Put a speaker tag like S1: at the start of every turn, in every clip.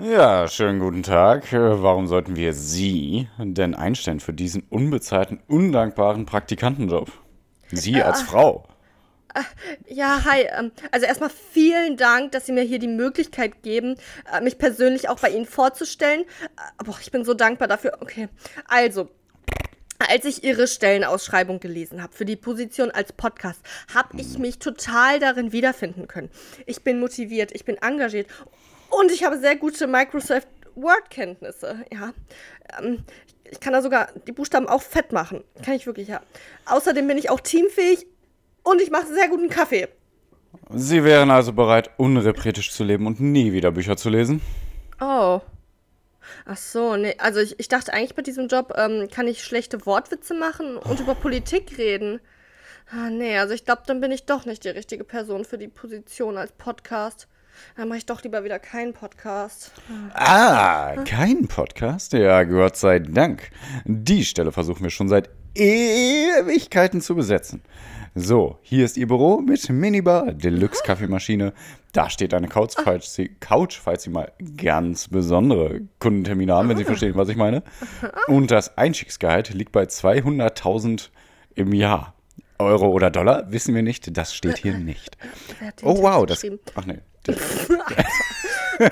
S1: Ja, schönen guten Tag. Äh, Warum sollten wir Sie denn einstellen für diesen unbezahlten, undankbaren Praktikantenjob? Sie als Frau.
S2: Ja, hi. ähm, Also erstmal vielen Dank, dass Sie mir hier die Möglichkeit geben, äh, mich persönlich auch bei Ihnen vorzustellen. Äh, Boah, ich bin so dankbar dafür. Okay, also. Als ich Ihre Stellenausschreibung gelesen habe für die Position als Podcast, habe ich mich total darin wiederfinden können. Ich bin motiviert, ich bin engagiert und ich habe sehr gute Microsoft Word-Kenntnisse. Ja, ähm, ich kann da sogar die Buchstaben auch fett machen. Kann ich wirklich, ja. Außerdem bin ich auch teamfähig und ich mache sehr guten Kaffee.
S1: Sie wären also bereit, unrepretisch zu leben und nie wieder Bücher zu lesen?
S2: Oh. Ach so, nee. Also ich, ich dachte eigentlich bei diesem Job ähm, kann ich schlechte Wortwitze machen und über Politik reden. Ah, nee, also ich glaube, dann bin ich doch nicht die richtige Person für die Position als Podcast. Dann mache ich doch lieber wieder keinen Podcast.
S1: Ah, kein Podcast? Ja, Gott sei Dank. Die Stelle versuchen wir schon seit Ewigkeiten zu besetzen. So, hier ist Ihr Büro mit Minibar, Deluxe Kaffeemaschine. Da steht eine Couch, falls Sie, Couch, falls Sie mal ganz besondere Kundentermine haben, wenn Sie verstehen, was ich meine. Und das Einstiegsgehalt liegt bei 200.000 im Jahr. Euro oder Dollar, wissen wir nicht, das steht hier nicht.
S2: Wer hat den
S1: Oh wow, das. Ach nee.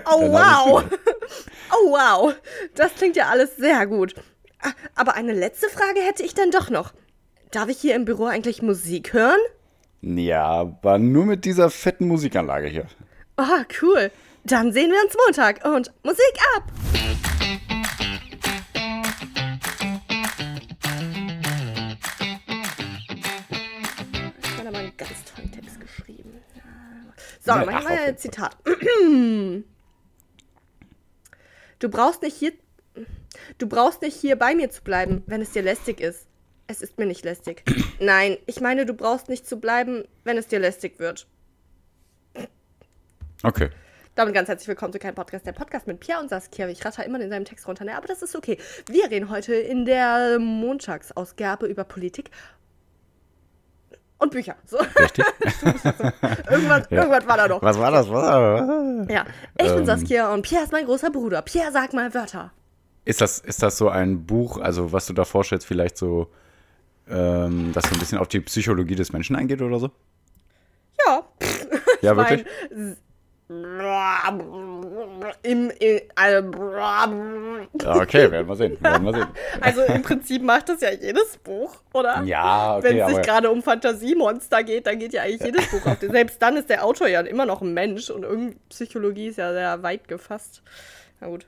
S2: Oh wow. Oh wow. Das klingt ja alles sehr gut. Ah, Aber eine letzte Frage hätte ich dann doch noch. Darf ich hier im Büro eigentlich Musik hören?
S1: Ja, aber nur mit dieser fetten Musikanlage hier.
S2: Oh, cool. Dann sehen wir uns Montag und Musik ab. So,
S1: Ja,
S2: dann mach
S1: ach,
S2: ich mal ein Zitat. Du brauchst nicht hier. Du brauchst nicht hier bei mir zu bleiben, wenn es dir lästig ist. Es ist mir nicht lästig. Nein, ich meine, du brauchst nicht zu bleiben, wenn es dir lästig wird.
S1: Okay.
S2: Damit ganz herzlich willkommen zu keinem Podcast, der Podcast mit Pierre und Saskia. Ich ratter immer in seinem Text runter, ne? aber das ist okay. Wir reden heute in der Montagsausgabe über Politik und Bücher. So.
S1: Richtig.
S2: irgendwas, irgendwas war da noch.
S1: Was war das? Was war das?
S2: Ja, ich bin
S1: Ähm.
S2: Saskia und Pierre ist mein großer Bruder. Pierre, sag mal Wörter.
S1: Ist das, ist das so ein Buch, also was du da vorstellst, vielleicht so, ähm, das so ein bisschen auf die Psychologie des Menschen eingeht oder so?
S2: Ja.
S1: Ja, wirklich?
S2: Mein, im, im, also,
S1: Ja, okay, werden wir sehen. Werden wir sehen.
S2: also im Prinzip macht das ja jedes Buch, oder?
S1: Ja, okay,
S2: Wenn es sich gerade um Fantasiemonster geht, dann geht ja eigentlich jedes Buch auf den. Selbst dann ist der Autor ja immer noch ein Mensch und irgendwie Psychologie ist ja sehr weit gefasst. Na gut.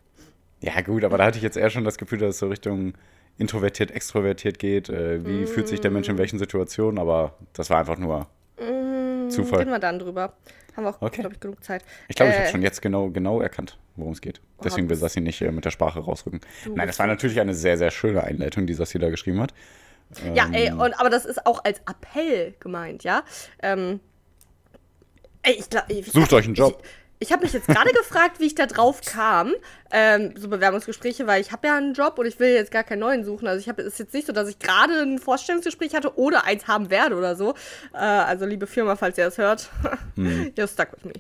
S1: ja gut, aber da hatte ich jetzt eher schon das Gefühl, dass es so Richtung introvertiert, extrovertiert geht. Äh, wie fühlt sich der Mensch in welchen Situationen? Aber das war einfach nur Zufall.
S2: Reden wir dann drüber. Haben wir auch,
S1: Okay.
S2: glaube ich, genug Zeit.
S1: Ich glaube, ich
S2: Äh,
S1: habe schon jetzt genau, genau erkannt, worum es geht. Deswegen will Sassi nicht äh, mit der Sprache rausrücken. Nein, das war natürlich eine sehr, sehr schöne Einleitung, die Sassi da geschrieben hat.
S2: Ja, ey,
S1: Ähm.
S2: und, aber das ist auch als Appell gemeint, ja? Ähm, ey, ich glaube.
S1: Sucht euch einen Job.
S2: Ich, ich habe mich jetzt gerade gefragt, wie ich da drauf kam, ähm, so Bewerbungsgespräche, weil ich habe ja einen Job und ich will jetzt gar keinen neuen suchen. Also ich habe es ist jetzt nicht so, dass ich gerade ein Vorstellungsgespräch hatte oder eins haben werde oder so. Äh, also liebe Firma, falls ihr das hört,
S1: Hm.
S2: you're stuck with me.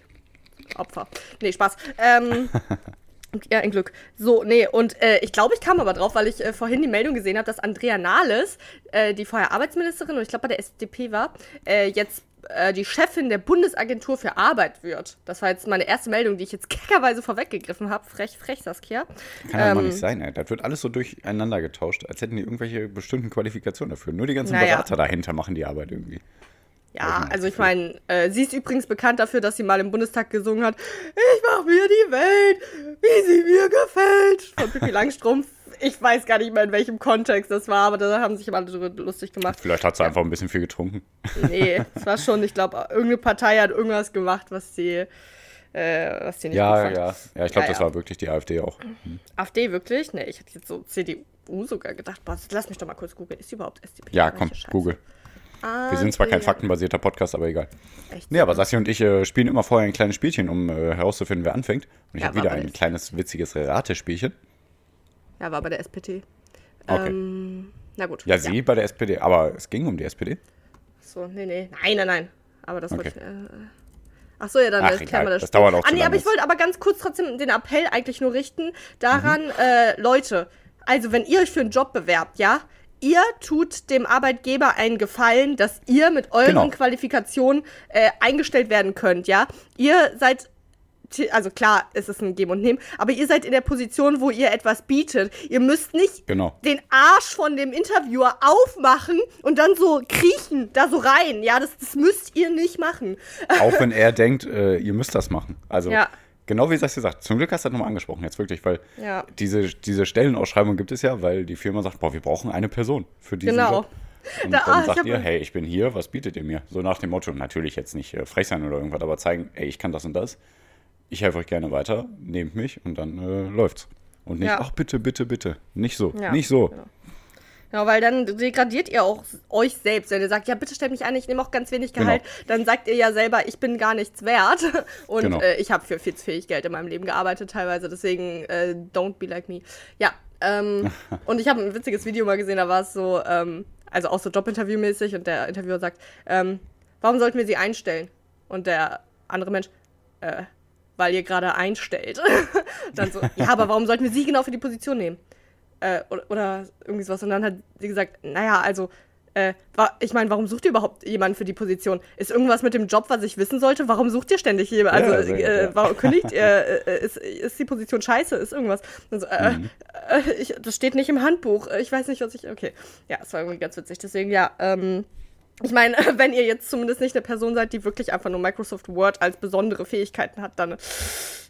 S2: Opfer. Nee, Spaß. Ähm, ja, ein Glück. So, nee, und äh, ich glaube, ich kam aber drauf, weil ich äh, vorhin die Meldung gesehen habe, dass Andrea Nahles, äh, die vorher Arbeitsministerin und ich glaube bei der SDP war, äh, jetzt äh, die Chefin der Bundesagentur für Arbeit wird. Das war jetzt meine erste Meldung, die ich jetzt keckerweise vorweggegriffen habe. Frech, frech, Saskia.
S1: Kann ja mal
S2: Ähm,
S1: nicht sein, ey. Das wird alles so durcheinander getauscht, als hätten die irgendwelche bestimmten Qualifikationen dafür. Nur die ganzen
S2: Naja.
S1: Berater dahinter machen die Arbeit irgendwie.
S2: Ja, also ich
S1: mein
S2: meine, äh, sie ist übrigens bekannt dafür, dass sie mal im Bundestag gesungen hat, ich mach mir die Welt, wie sie mir gefällt, von Pippi Langstrumpf. Ich weiß gar nicht mehr, in welchem Kontext das war, aber da haben sich immer alle drüber lustig gemacht.
S1: Vielleicht hat sie einfach ein bisschen viel getrunken.
S2: Nee, es war schon, ich glaube, irgendeine Partei hat irgendwas gemacht, was sie, äh, was sie nicht gut
S1: Ja, ja. Ja, ich glaube,
S2: Ja,
S1: das
S2: ja.
S1: war wirklich die AfD auch.
S2: AfD wirklich? Nee, ich hätte jetzt so CDU sogar gedacht. Boah, lass mich doch mal kurz googeln. Ist die überhaupt SDP?
S1: Ja, komm,
S2: Scheiße?
S1: Google. Wir sind zwar kein faktenbasierter Podcast, aber egal.
S2: Echt?
S1: Nee, aber Sassi und ich äh, spielen immer vorher ein kleines Spielchen, um äh, herauszufinden, wer anfängt. Und ich
S2: Ja,
S1: habe wieder ein kleines, witziges Ratespielchen.
S2: Ja, war bei der SPD.
S1: Okay.
S2: Ähm, na gut.
S1: Ja, sie bei der SPD. Aber es ging um die SPD.
S2: So, nee, nee. Nein, nein, nein. Aber das
S1: Okay.
S2: wollte ich. Äh, Ach so, ja, dann
S1: Ach,
S2: klären
S1: egal,
S2: wir das.
S1: das dauert auch
S2: Ah, nee, aber ich wollte aber ganz kurz trotzdem den Appell eigentlich nur richten daran,
S1: Mhm.
S2: äh, Leute, also wenn ihr euch für einen Job bewerbt, ja, ihr tut dem Arbeitgeber einen Gefallen, dass ihr mit euren
S1: Genau.
S2: Qualifikationen äh, eingestellt werden könnt, ja. Ihr seid also klar, es ist ein Geben und Nehmen, aber ihr seid in der Position, wo ihr etwas bietet. Ihr müsst nicht
S1: Genau.
S2: den Arsch von dem Interviewer aufmachen und dann so kriechen, da so rein. Ja, das, das müsst ihr nicht machen.
S1: Auch wenn er denkt, äh, ihr müsst das machen. Also
S2: Ja.
S1: genau wie ich das gesagt Zum Glück hast du das nochmal angesprochen, jetzt wirklich, weil
S2: Ja.
S1: diese, diese Stellenausschreibung gibt es ja, weil die Firma sagt, boah, wir brauchen eine Person für diesen
S2: Genau.
S1: Job. Und
S2: Da-
S1: dann
S2: ah,
S1: sagt ihr, hey, ich bin hier, was bietet ihr mir? So nach dem Motto, natürlich jetzt nicht äh, frech sein oder irgendwas, aber zeigen, ey, ich kann das und das. Ich helfe euch gerne weiter, nehmt mich und dann äh, läuft's. Und nicht,
S2: Ja.
S1: ach bitte, bitte, bitte. Nicht so,
S2: Ja,
S1: nicht so.
S2: genau. Ja, weil dann degradiert ihr auch euch selbst. Wenn ihr sagt, ja, bitte stellt mich ein, ich nehme auch ganz wenig Gehalt, dann sagt ihr ja selber, ich bin gar nichts wert. Und
S1: Genau.
S2: äh, ich habe für viel zu viel Geld in meinem Leben gearbeitet teilweise, deswegen äh, don't be like me. Ja, ähm, und ich habe ein witziges Video mal gesehen, da war es so, ähm, also auch so Jobinterview-mäßig und der Interviewer sagt, ähm, warum sollten wir sie einstellen? Und der andere Mensch, äh, weil ihr gerade einstellt. dann so, ja, aber warum sollten wir sie genau für die Position nehmen? Äh, oder, oder irgendwie sowas. Und dann hat sie gesagt, naja, also, äh, ich meine, warum sucht ihr überhaupt jemanden für die Position? Ist irgendwas mit dem Job, was ich wissen sollte? Warum sucht ihr ständig jemanden?
S1: Ja,
S2: Also,
S1: gut,
S2: äh,
S1: ja.
S2: warum kündigt ihr? Äh, ist, ist die Position scheiße? Ist irgendwas? Und so, äh,
S1: Mhm.
S2: äh, ich, das steht nicht im Handbuch. Äh, Ich weiß nicht, was ich. Okay. Ja, es war irgendwie ganz witzig. Deswegen, ja, ähm. Ich meine, wenn ihr jetzt zumindest nicht eine Person seid, die wirklich einfach nur Microsoft Word als besondere Fähigkeiten hat, dann,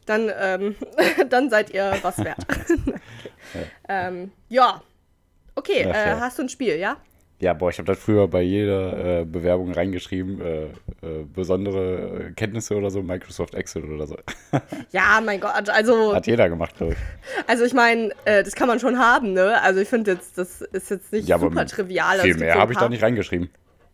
S2: dann, ähm, dann seid ihr was wert. okay. ähm, ja. Okay,
S1: Ach
S2: äh,
S1: ja.
S2: hast du ein Spiel, ja?
S1: Ja, boah, ich habe das früher bei jeder äh, Bewerbung reingeschrieben, äh, äh, besondere Kenntnisse oder so, Microsoft Excel oder so.
S2: Ja, mein Gott, also,
S1: Hat jeder gemacht, glaube ich.
S2: also ich meine, äh, das kann man schon haben, ne? Also ich finde jetzt, das ist jetzt nicht
S1: Ja,
S2: super trivial. Also
S1: Viel mehr habe ich da nicht reingeschrieben.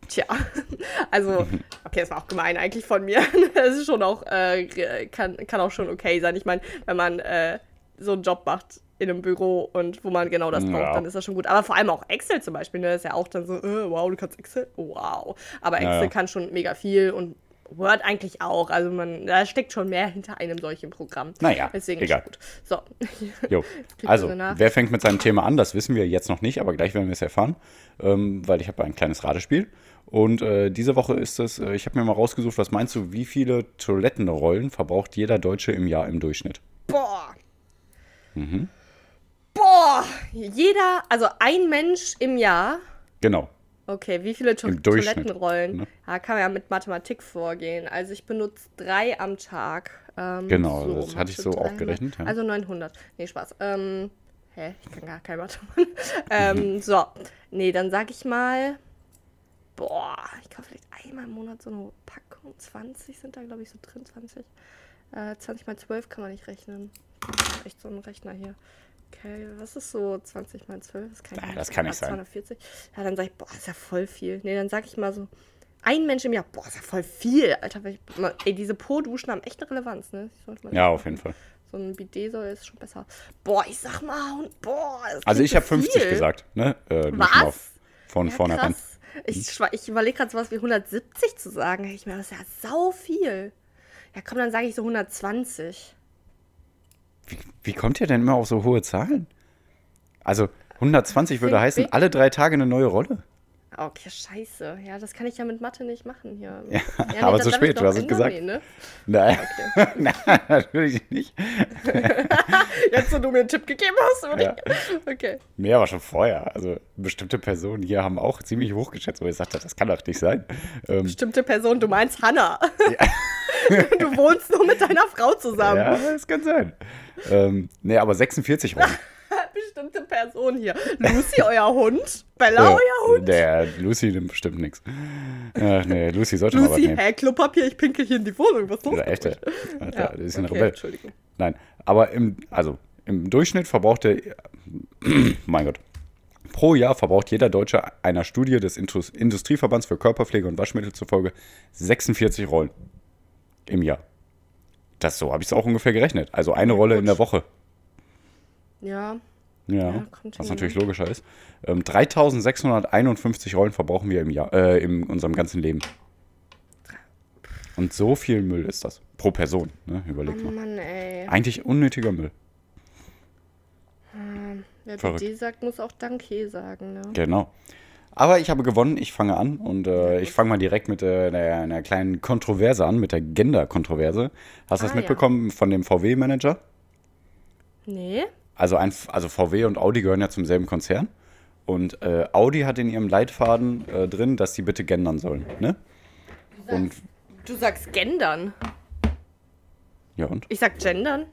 S2: Tja, also, okay, das war auch gemein eigentlich von mir. Das ist schon auch, äh, kann, kann auch schon okay sein. Ich meine, wenn man äh, so einen Job macht in einem Büro und wo man genau das braucht,
S1: Ja.
S2: dann ist das schon gut. Aber vor allem auch Excel zum Beispiel, ne, ist ja auch dann so, äh, wow, du kannst Excel? Wow. Aber Excel
S1: ja.
S2: kann schon mega viel und Word eigentlich auch. Also man, da steckt schon mehr hinter einem solchen Programm.
S1: Naja,
S2: Deswegen
S1: egal.
S2: ist gut. So.
S1: Jo. Also, wer fängt mit seinem Thema an? Das wissen wir jetzt noch nicht, aber gleich werden wir es erfahren, ähm, weil ich habe ein kleines Ratespiel. Und äh, diese Woche ist es, äh, ich habe mir mal rausgesucht, was meinst du, wie viele Toilettenrollen verbraucht jeder Deutsche im Jahr im Durchschnitt?
S2: Boah.
S1: Mhm.
S2: Boah. Jeder, also ein Mensch im Jahr
S1: Genau.
S2: Okay, wie viele to
S1: Im
S2: Toilettenrollen?
S1: ne?
S2: Ja, kann man ja mit Mathematik vorgehen. Also ich benutze drei am Tag. Ähm,
S1: Genau, das hatte ich so auch
S2: 300.
S1: gerechnet, ja.
S2: Also 900. Nee, Spaß. Ähm, hä? Ich kann gar kein Mathe. ähm, so. Nee, dann sag ich mal. Boah, ich kaufe vielleicht einmal im Monat so eine Packung. 20 sind da, glaube ich, so drin. 20. Äh, 20 mal 12 kann man nicht rechnen. Echt so ein Rechner hier. Okay, was ist so 20 mal 12? Das kann, ich
S1: das kann nicht sein.
S2: 240. Ja, dann sag ich, boah, ist ja voll viel. Nee, dann sag ich mal so, ein Mensch im Jahr, boah, ist ja voll viel. Alter, ich, ey, diese Po-Duschen haben echt eine Relevanz, ne?
S1: Ja, auf jeden Fall.
S2: So ein Bidet soll ist schon besser. Boah, ich sag mal, boah,
S1: Also ich habe 50
S2: viel.
S1: gesagt, ne? Äh,
S2: Was?
S1: Von
S2: Ja,
S1: vornherein.
S2: krass. Ich, schwa- ich überlege gerade sowas wie 170 zu sagen. Ich mir, das ist ja sau viel. Ja, komm, dann sage ich so 120.
S1: Wie, wie kommt ihr denn immer auf so hohe Zahlen? Also 120 würde heißen, alle drei Tage eine neue Rolle.
S2: Okay, scheiße. Ja, das kann ich ja mit Mathe nicht machen hier.
S1: Ja,
S2: nee,
S1: aber zu spät, du hast es gesagt.
S2: Nee, ne?
S1: Nein, Nein natürlich nicht.
S2: Jetzt, wo du mir einen Tipp gegeben hast?
S1: Ja.
S2: Okay.
S1: Nee, aber schon vorher. Also bestimmte Personen hier haben auch ziemlich hochgeschätzt, wo ich sagte, das kann doch nicht sein. Ähm,
S2: Bestimmte Person, du meinst Hannah. du wohnst nur mit deiner Frau zusammen.
S1: ja, das kann sein. Ähm, nee, aber 46 Rollen.
S2: Bestimmte Person hier. Lucy, euer Hund? Bella, euer Hund?
S1: Der Lucy nimmt bestimmt nichts. Ach nee, Lucy sollte mal was
S2: Lucy,
S1: nehmen.
S2: hä, Klopapier, ich pinkel hier in die Wohnung. Was ist los?
S1: Oder
S2: mit
S1: echt,
S2: euch?
S1: Alter,
S2: Ja,
S1: das ist ein
S2: okay,
S1: Rebell.
S2: Entschuldigung.
S1: Nein, aber im, also, im Durchschnitt verbraucht der, mein Gott, pro Jahr verbraucht jeder Deutsche einer Studie des Indus- Industrieverbands für Körperpflege und Waschmittel zufolge 46 Rollen im Jahr. Das so habe ich es auch ungefähr gerechnet. Also eine Rolle in der Woche.
S2: Ja,
S1: Ja,
S2: Ja,
S1: was natürlich logischer ist. Ähm, 3651 Rollen verbrauchen wir im Jahr, äh, in unserem ganzen Leben. Und so viel Müll ist das. Pro Person, ne? Überleg
S2: Oh
S1: mal.
S2: Mann, ey.
S1: Eigentlich unnötiger Müll.
S2: Wer
S1: verrückt.
S2: Sagt, muss auch Danke sagen, ne?
S1: Genau. Aber ich habe gewonnen, ich fange an und äh, ich fange mal direkt mit äh, einer, einer kleinen Kontroverse an, mit der Gender-Kontroverse. Hast du das
S2: Ah, ja.
S1: mitbekommen von dem VW-Manager?
S2: Nee?
S1: Also, ein, also VW und Audi gehören ja zum selben Konzern. Und äh, Audi hat in ihrem Leitfaden äh, drin, dass sie bitte gendern sollen. Ne? Und
S2: Du sagst gendern.
S1: ja und?
S2: Ich sag gendern.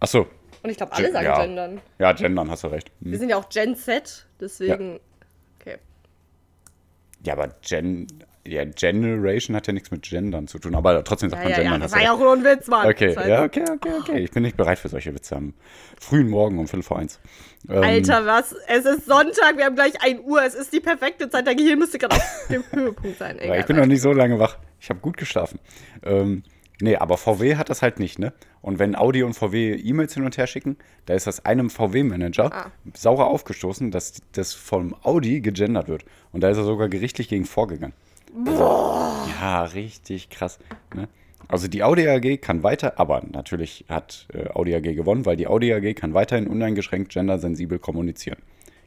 S1: Achso.
S2: Und ich glaube, alle
S1: Gen-
S2: sagen
S1: ja.
S2: gendern.
S1: Ja, gendern, hast du recht.
S2: Wir
S1: Hm.
S2: sind ja auch Gen Z, deswegen. Okay.
S1: Ja, aber Gen, ja, Generation hat ja nichts mit Gendern zu tun. Aber trotzdem sagt
S2: Ja,
S1: man
S2: ja, ja,
S1: gendern.
S2: das
S1: hast
S2: war ja auch nur ein Witz, Mann.
S1: Okay,
S2: Das
S1: ja, okay, okay, okay. Ich bin nicht bereit für solche Witze am frühen Morgen um Viertel vor eins. Ähm,
S2: Alter, was? Es ist Sonntag, wir haben gleich 1 Uhr. Es ist die perfekte Zeit. Dein Gehirn müsste gerade auf dem Höhepunkt sein.
S1: Ja,
S2: Egal,
S1: ich bin noch nicht so lange wach. Ich habe gut geschlafen. Ähm, nee, aber VW hat das halt nicht, ne? Und wenn Audi und VW E-Mails hin und her schicken, da ist das einem VW-Manager
S2: Ah.
S1: sauer aufgestoßen, dass das vom Audi gegendert wird. Und da ist er sogar gerichtlich gegen vorgegangen. Boah. Ja, richtig krass. Ne? Also die Audi AG kann weiter, aber natürlich hat äh, Audi AG gewonnen, weil die Audi AG kann weiterhin uneingeschränkt gendersensibel kommunizieren.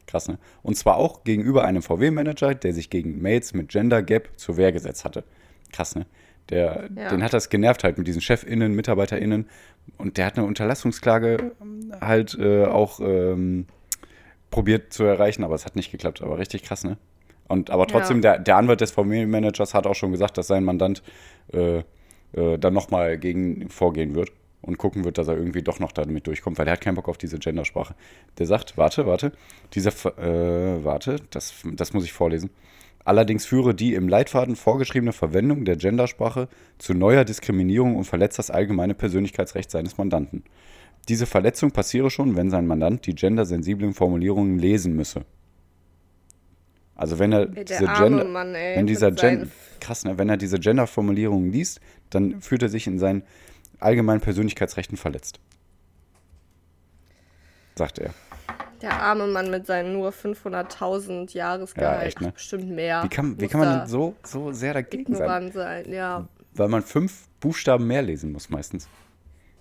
S1: Krass, ne? Und zwar auch gegenüber einem VW-Manager, der sich gegen Mails mit Gender Gap zur Wehr gesetzt hatte. Krass, ne? Der,
S2: Ja.
S1: Den hat das genervt halt mit diesen ChefInnen, MitarbeiterInnen. Und der hat eine Unterlassungsklage halt äh, auch ähm, probiert zu erreichen, aber es hat nicht geklappt. Aber richtig krass, ne? Und aber trotzdem,
S2: Ja.
S1: der, der Anwalt des VW-Managers hat auch schon gesagt, dass sein Mandant äh, äh, dann nochmal gegen vorgehen wird und gucken wird, dass er irgendwie doch noch damit durchkommt, weil der hat keinen Bock auf diese Gendersprache. Der sagt, warte, warte, dieser, äh, warte, das, das muss ich vorlesen. Allerdings führe die im Leitfaden vorgeschriebene Verwendung der Gendersprache zu neuer Diskriminierung und verletzt das allgemeine Persönlichkeitsrecht seines Mandanten. Diese Verletzung passiere schon, wenn sein Mandant die gendersensiblen Formulierungen lesen müsse. Also wenn er
S2: Ey, der
S1: diese
S2: arme
S1: Gender,
S2: Mann, ey,
S1: wenn dieser Gen krass, ne, wenn er diese Gender-Formulierungen liest, dann fühlt er sich in seinen allgemeinen Persönlichkeitsrechten verletzt. Sagt er.
S2: Der arme Mann mit seinen nur 500.000 Jahresgehalt.
S1: Ja, echt, ne?
S2: Ach, Bestimmt mehr.
S1: Wie kann, wie kann man denn so, so sehr dagegen sein?
S2: sein? Ja.
S1: Weil man fünf Buchstaben mehr lesen muss meistens.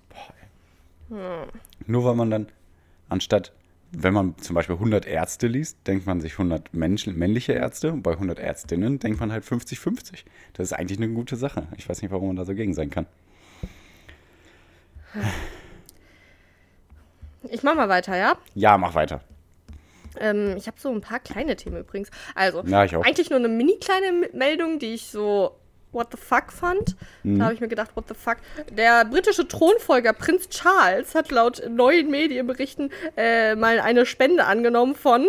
S1: Boah, ey. Nur weil man dann, anstatt, wenn man zum Beispiel 100 Ärzte liest, denkt man sich 100 Mensch, männliche Ärzte und bei 100 Ärztinnen denkt man halt 50-50. Das ist eigentlich eine gute Sache. Ich weiß nicht, warum man da so gegen sein kann.
S2: Ich mach mal weiter, ja?
S1: Ja, mach weiter.
S2: Ähm, ich habe so ein paar kleine Themen übrigens. Also,
S1: Ja,
S2: eigentlich nur eine mini kleine Meldung, die ich so what the fuck fand.
S1: Mhm.
S2: Da habe ich mir gedacht, what the fuck. Der britische Thronfolger Prinz Charles hat laut neuen Medienberichten äh, mal eine Spende angenommen von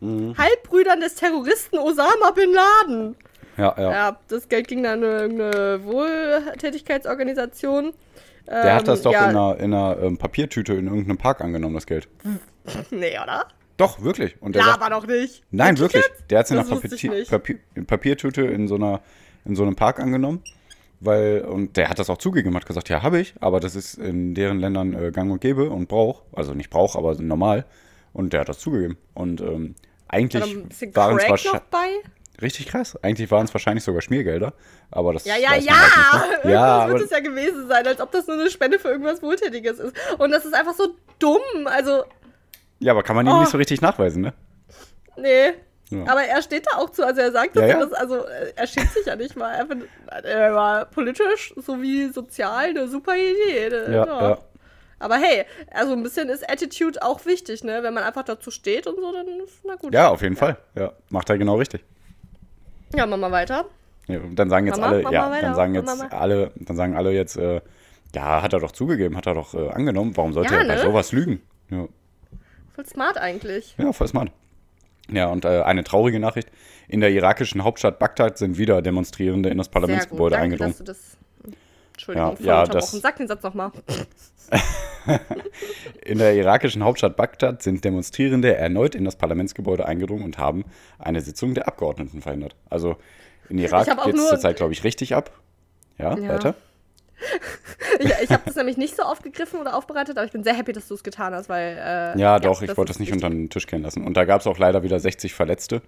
S1: Mhm.
S2: Halbbrüdern des Terroristen Osama Bin Laden.
S1: Ja, ja.
S2: Ja, das Geld ging dann an irgendeine Wohltätigkeitsorganisation.
S1: Der hat das
S2: Ähm,
S1: doch
S2: ja,
S1: in einer, in einer ähm, Papiertüte in irgendeinem Park angenommen, das Geld.
S2: Nee, oder?
S1: Doch, wirklich. Und der
S2: Ja,
S1: sagt,
S2: aber doch nicht.
S1: Nein, wirklich. Der hat es in einer Papier. Papier, Papiertüte in so, einer, in so einem Park angenommen. Weil, und der hat das auch zugegeben, hat gesagt, ja, habe ich, aber das ist in deren Ländern äh, gang und gäbe und Brauch. Also nicht Brauch, aber normal. Und der hat das zugegeben. Und ähm, eigentlich waren es wahrscheinlich. Richtig krass. Eigentlich waren es wahrscheinlich sogar Schmiergelder. Aber das
S2: Ja, ja, ja!
S1: halt ne? Ja,
S2: wird es ja gewesen sein, als ob das nur eine Spende für irgendwas Wohltätiges ist. Und das ist einfach so dumm. Also,
S1: ja, aber kann man ihm
S2: Oh.
S1: nicht so richtig nachweisen, ne?
S2: nee.
S1: Ja.
S2: Aber er steht da auch zu. Also, er sagt, dass
S1: Ja,
S2: er
S1: ja.
S2: das, also, äh, er schämt sich ja nicht mal. Er, findet, er war politisch sowie sozial eine super Idee. ne?
S1: Ja, ja.
S2: Aber hey, also ein bisschen ist Attitude auch wichtig, ne? Wenn man einfach dazu steht und so, dann ist na gut.
S1: Ja, auf jeden Fall. Ja, macht er genau richtig.
S2: Ja, machen wir weiter.
S1: Dann sagen jetzt
S2: Mama,
S1: alle,
S2: Mama,
S1: ja,
S2: weiter,
S1: dann sagen jetzt
S2: Mama.
S1: alle, dann sagen alle jetzt, äh, ja, hat er doch zugegeben, hat er doch äh, angenommen, warum sollte er bei
S2: ne?
S1: sowas lügen? Ja,
S2: Voll smart eigentlich.
S1: ja voll smart. Ja, und äh, eine traurige Nachricht. In der irakischen Hauptstadt Bagdad sind wieder Demonstrierende in das. Parlamentsgebäude
S2: Danke,
S1: eingedrungen.
S2: du das. Entschuldigung,
S1: Ja, ja, das-
S2: Sag den Satz nochmal.
S1: In der irakischen Hauptstadt Bagdad sind Demonstrierende erneut in das Parlamentsgebäude eingedrungen und haben eine Sitzung der Abgeordneten verhindert. Also in Irak geht es zurzeit, glaube ich, richtig ab. Ja,
S2: Ja.
S1: weiter?
S2: Ich, ich habe das nämlich nicht so aufgegriffen oder aufbereitet, aber ich bin sehr happy, dass du es getan hast, weil. Äh,
S1: Ja, doch, ich
S2: das
S1: wollte das nicht unter den Tisch kennen lassen. Und da gab es auch leider wieder 60 Verletzte.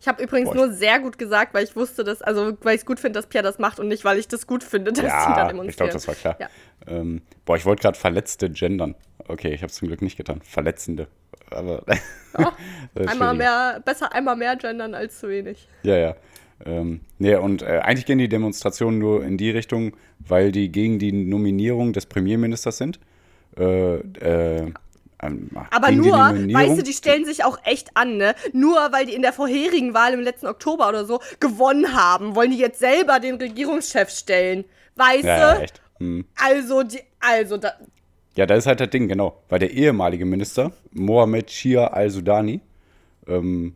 S2: Ich habe übrigens
S1: Boah,
S2: nur sehr gut gesagt, weil ich wusste, dass, also weil ich es gut finde, dass Pierre das macht und nicht, weil ich das gut finde, dass die da
S1: Ja,
S2: demonstrieren.
S1: ich glaube, das war klar.
S2: Ja.
S1: Ähm, boah, ich wollte gerade Verletzte gendern. Okay, ich habe es zum Glück nicht getan. Verletzende. Aber
S2: Ja,
S1: ist
S2: einmal mehr, besser einmal mehr gendern als zu wenig.
S1: Ja, ja. Ähm, nee, und äh, eigentlich gehen die Demonstrationen nur in die Richtung, weil die gegen die Nominierung des Premierministers sind. Äh, äh, ähm,
S2: Aber nur, weißt du, die stellen sich auch echt an, ne? Nur weil die in der vorherigen Wahl im letzten Oktober oder so gewonnen haben, wollen die jetzt selber den Regierungschef stellen. Weißt
S1: Ja, ja,
S2: du?
S1: echt. Hm.
S2: Also, die, also, da,
S1: Ja, das ist halt das Ding, genau. Weil der ehemalige Minister, Mohamed Shia al-Sudani, ähm,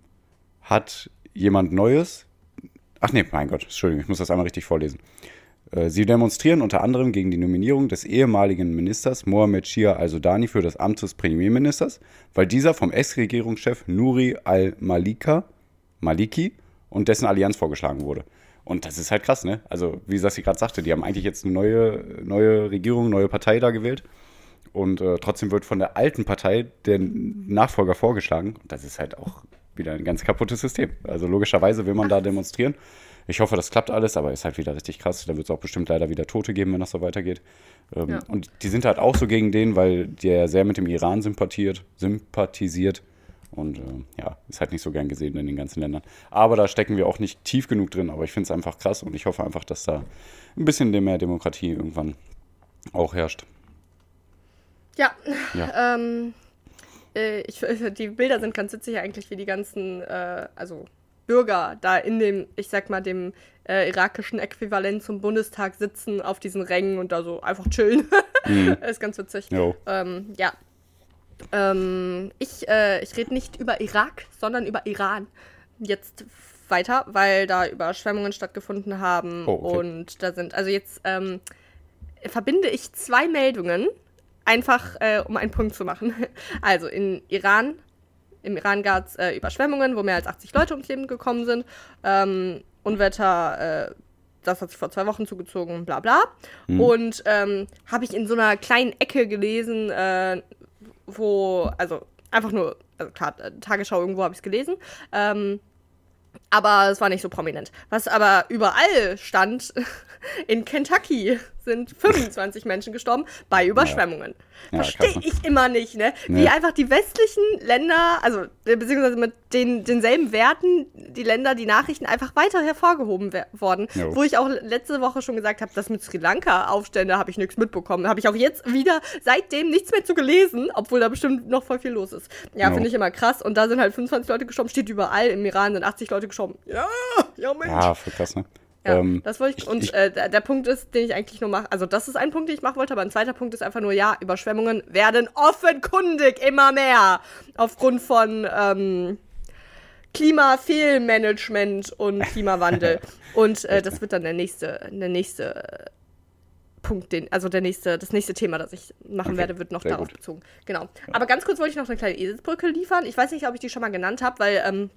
S1: hat jemand Neues. Ach nee, mein Gott, Entschuldigung, ich muss das einmal richtig vorlesen. Äh, Sie demonstrieren unter anderem gegen die Nominierung des ehemaligen Ministers Mohamed Shia al-Sudani für das Amt des Premierministers, weil dieser vom Ex-Regierungschef Nuri al-Malika Maliki und dessen Allianz vorgeschlagen wurde. Und das ist halt krass, ne? Also, wie Sassi gerade sagte, die haben eigentlich jetzt eine neue, neue Regierung, neue Partei da gewählt. Und äh, trotzdem wird von der alten Partei der Nachfolger vorgeschlagen. Und das ist halt auch wieder ein ganz kaputtes System. Also logischerweise will man da demonstrieren. Ich hoffe, das klappt alles, aber ist halt wieder richtig krass. Da wird es auch bestimmt leider wieder Tote geben, wenn das so weitergeht. Ähm,
S2: Ja.
S1: Und die sind halt auch so gegen den, weil der sehr mit dem Iran sympathiert, sympathisiert. Und äh, ja, ist halt nicht so gern gesehen in den ganzen Ländern. Aber da stecken wir auch nicht tief genug drin. Aber ich finde es einfach krass und ich hoffe einfach, dass da ein bisschen mehr Demokratie irgendwann auch herrscht.
S2: ja.
S1: Ja.
S2: Ähm, äh, ich, die Bilder sind ganz witzig eigentlich, wie die ganzen, äh, also Bürger da in dem, ich sag mal, dem äh, irakischen Äquivalent zum Bundestag sitzen auf diesen Rängen und da so einfach chillen. ist ganz witzig. Ähm, ja. Ähm, ich äh, ich rede nicht über Irak, sondern über Iran. Jetzt weiter, weil da Überschwemmungen stattgefunden haben
S1: Oh, okay.
S2: und da sind, also jetzt ähm, verbinde ich zwei Meldungen, einfach äh, um einen Punkt zu machen. Also in Iran, im Iran gab es äh, Überschwemmungen, wo mehr als 80 Leute ums Leben gekommen sind. Ähm, Unwetter, äh, das hat sich vor zwei Wochen zugezogen, bla bla. Und ähm, habe ich in so einer kleinen Ecke gelesen, äh, wo, also einfach nur, also klar, äh, Tagesschau irgendwo habe ich es gelesen. Ähm, aber es war nicht so prominent. Was aber überall stand, in Kentucky sind 25 Menschen gestorben bei Überschwemmungen.
S1: Ja,
S2: Verstehe
S1: krass, ne?
S2: ich immer nicht, ne? Wie
S1: Nee.
S2: einfach die westlichen Länder, also äh, beziehungsweise mit den, denselben Werten, die Länder, die Nachrichten einfach weiter hervorgehoben worden.
S1: Jo.
S2: Wo ich auch letzte Woche schon gesagt habe, dass mit Sri Lanka-Aufstände habe ich nichts mitbekommen. Habe ich auch jetzt wieder seitdem nichts mehr zu gelesen, obwohl da bestimmt noch voll viel los ist. Ja,
S1: Jo.
S2: finde ich immer krass. Und da sind halt 25 Leute gestorben, steht überall. Im Iran sind 80 Leute gestorben. Ja, ja, Mensch.
S1: Ja, voll krass, ne?
S2: Ja,
S1: Ähm,
S2: das wollte ich.
S1: ich-
S2: Und
S1: ich-
S2: äh, der, der Punkt ist, den ich eigentlich nur mache. Also, das ist ein Punkt, den ich machen wollte, aber ein zweiter Punkt ist einfach nur, ja, Überschwemmungen werden offenkundig immer mehr. Aufgrund von ähm, Klimafehlmanagement und Klimawandel. und äh, das wird dann der nächste, der nächste Punkt, den, also der nächste, das nächste Thema, das ich machen
S1: Okay,
S2: werde, wird noch darauf
S1: gut.
S2: bezogen. Genau. Aber ganz kurz wollte ich noch eine kleine Eselsbrücke liefern. Ich weiß nicht, ob ich die schon mal genannt habe, weil ähm,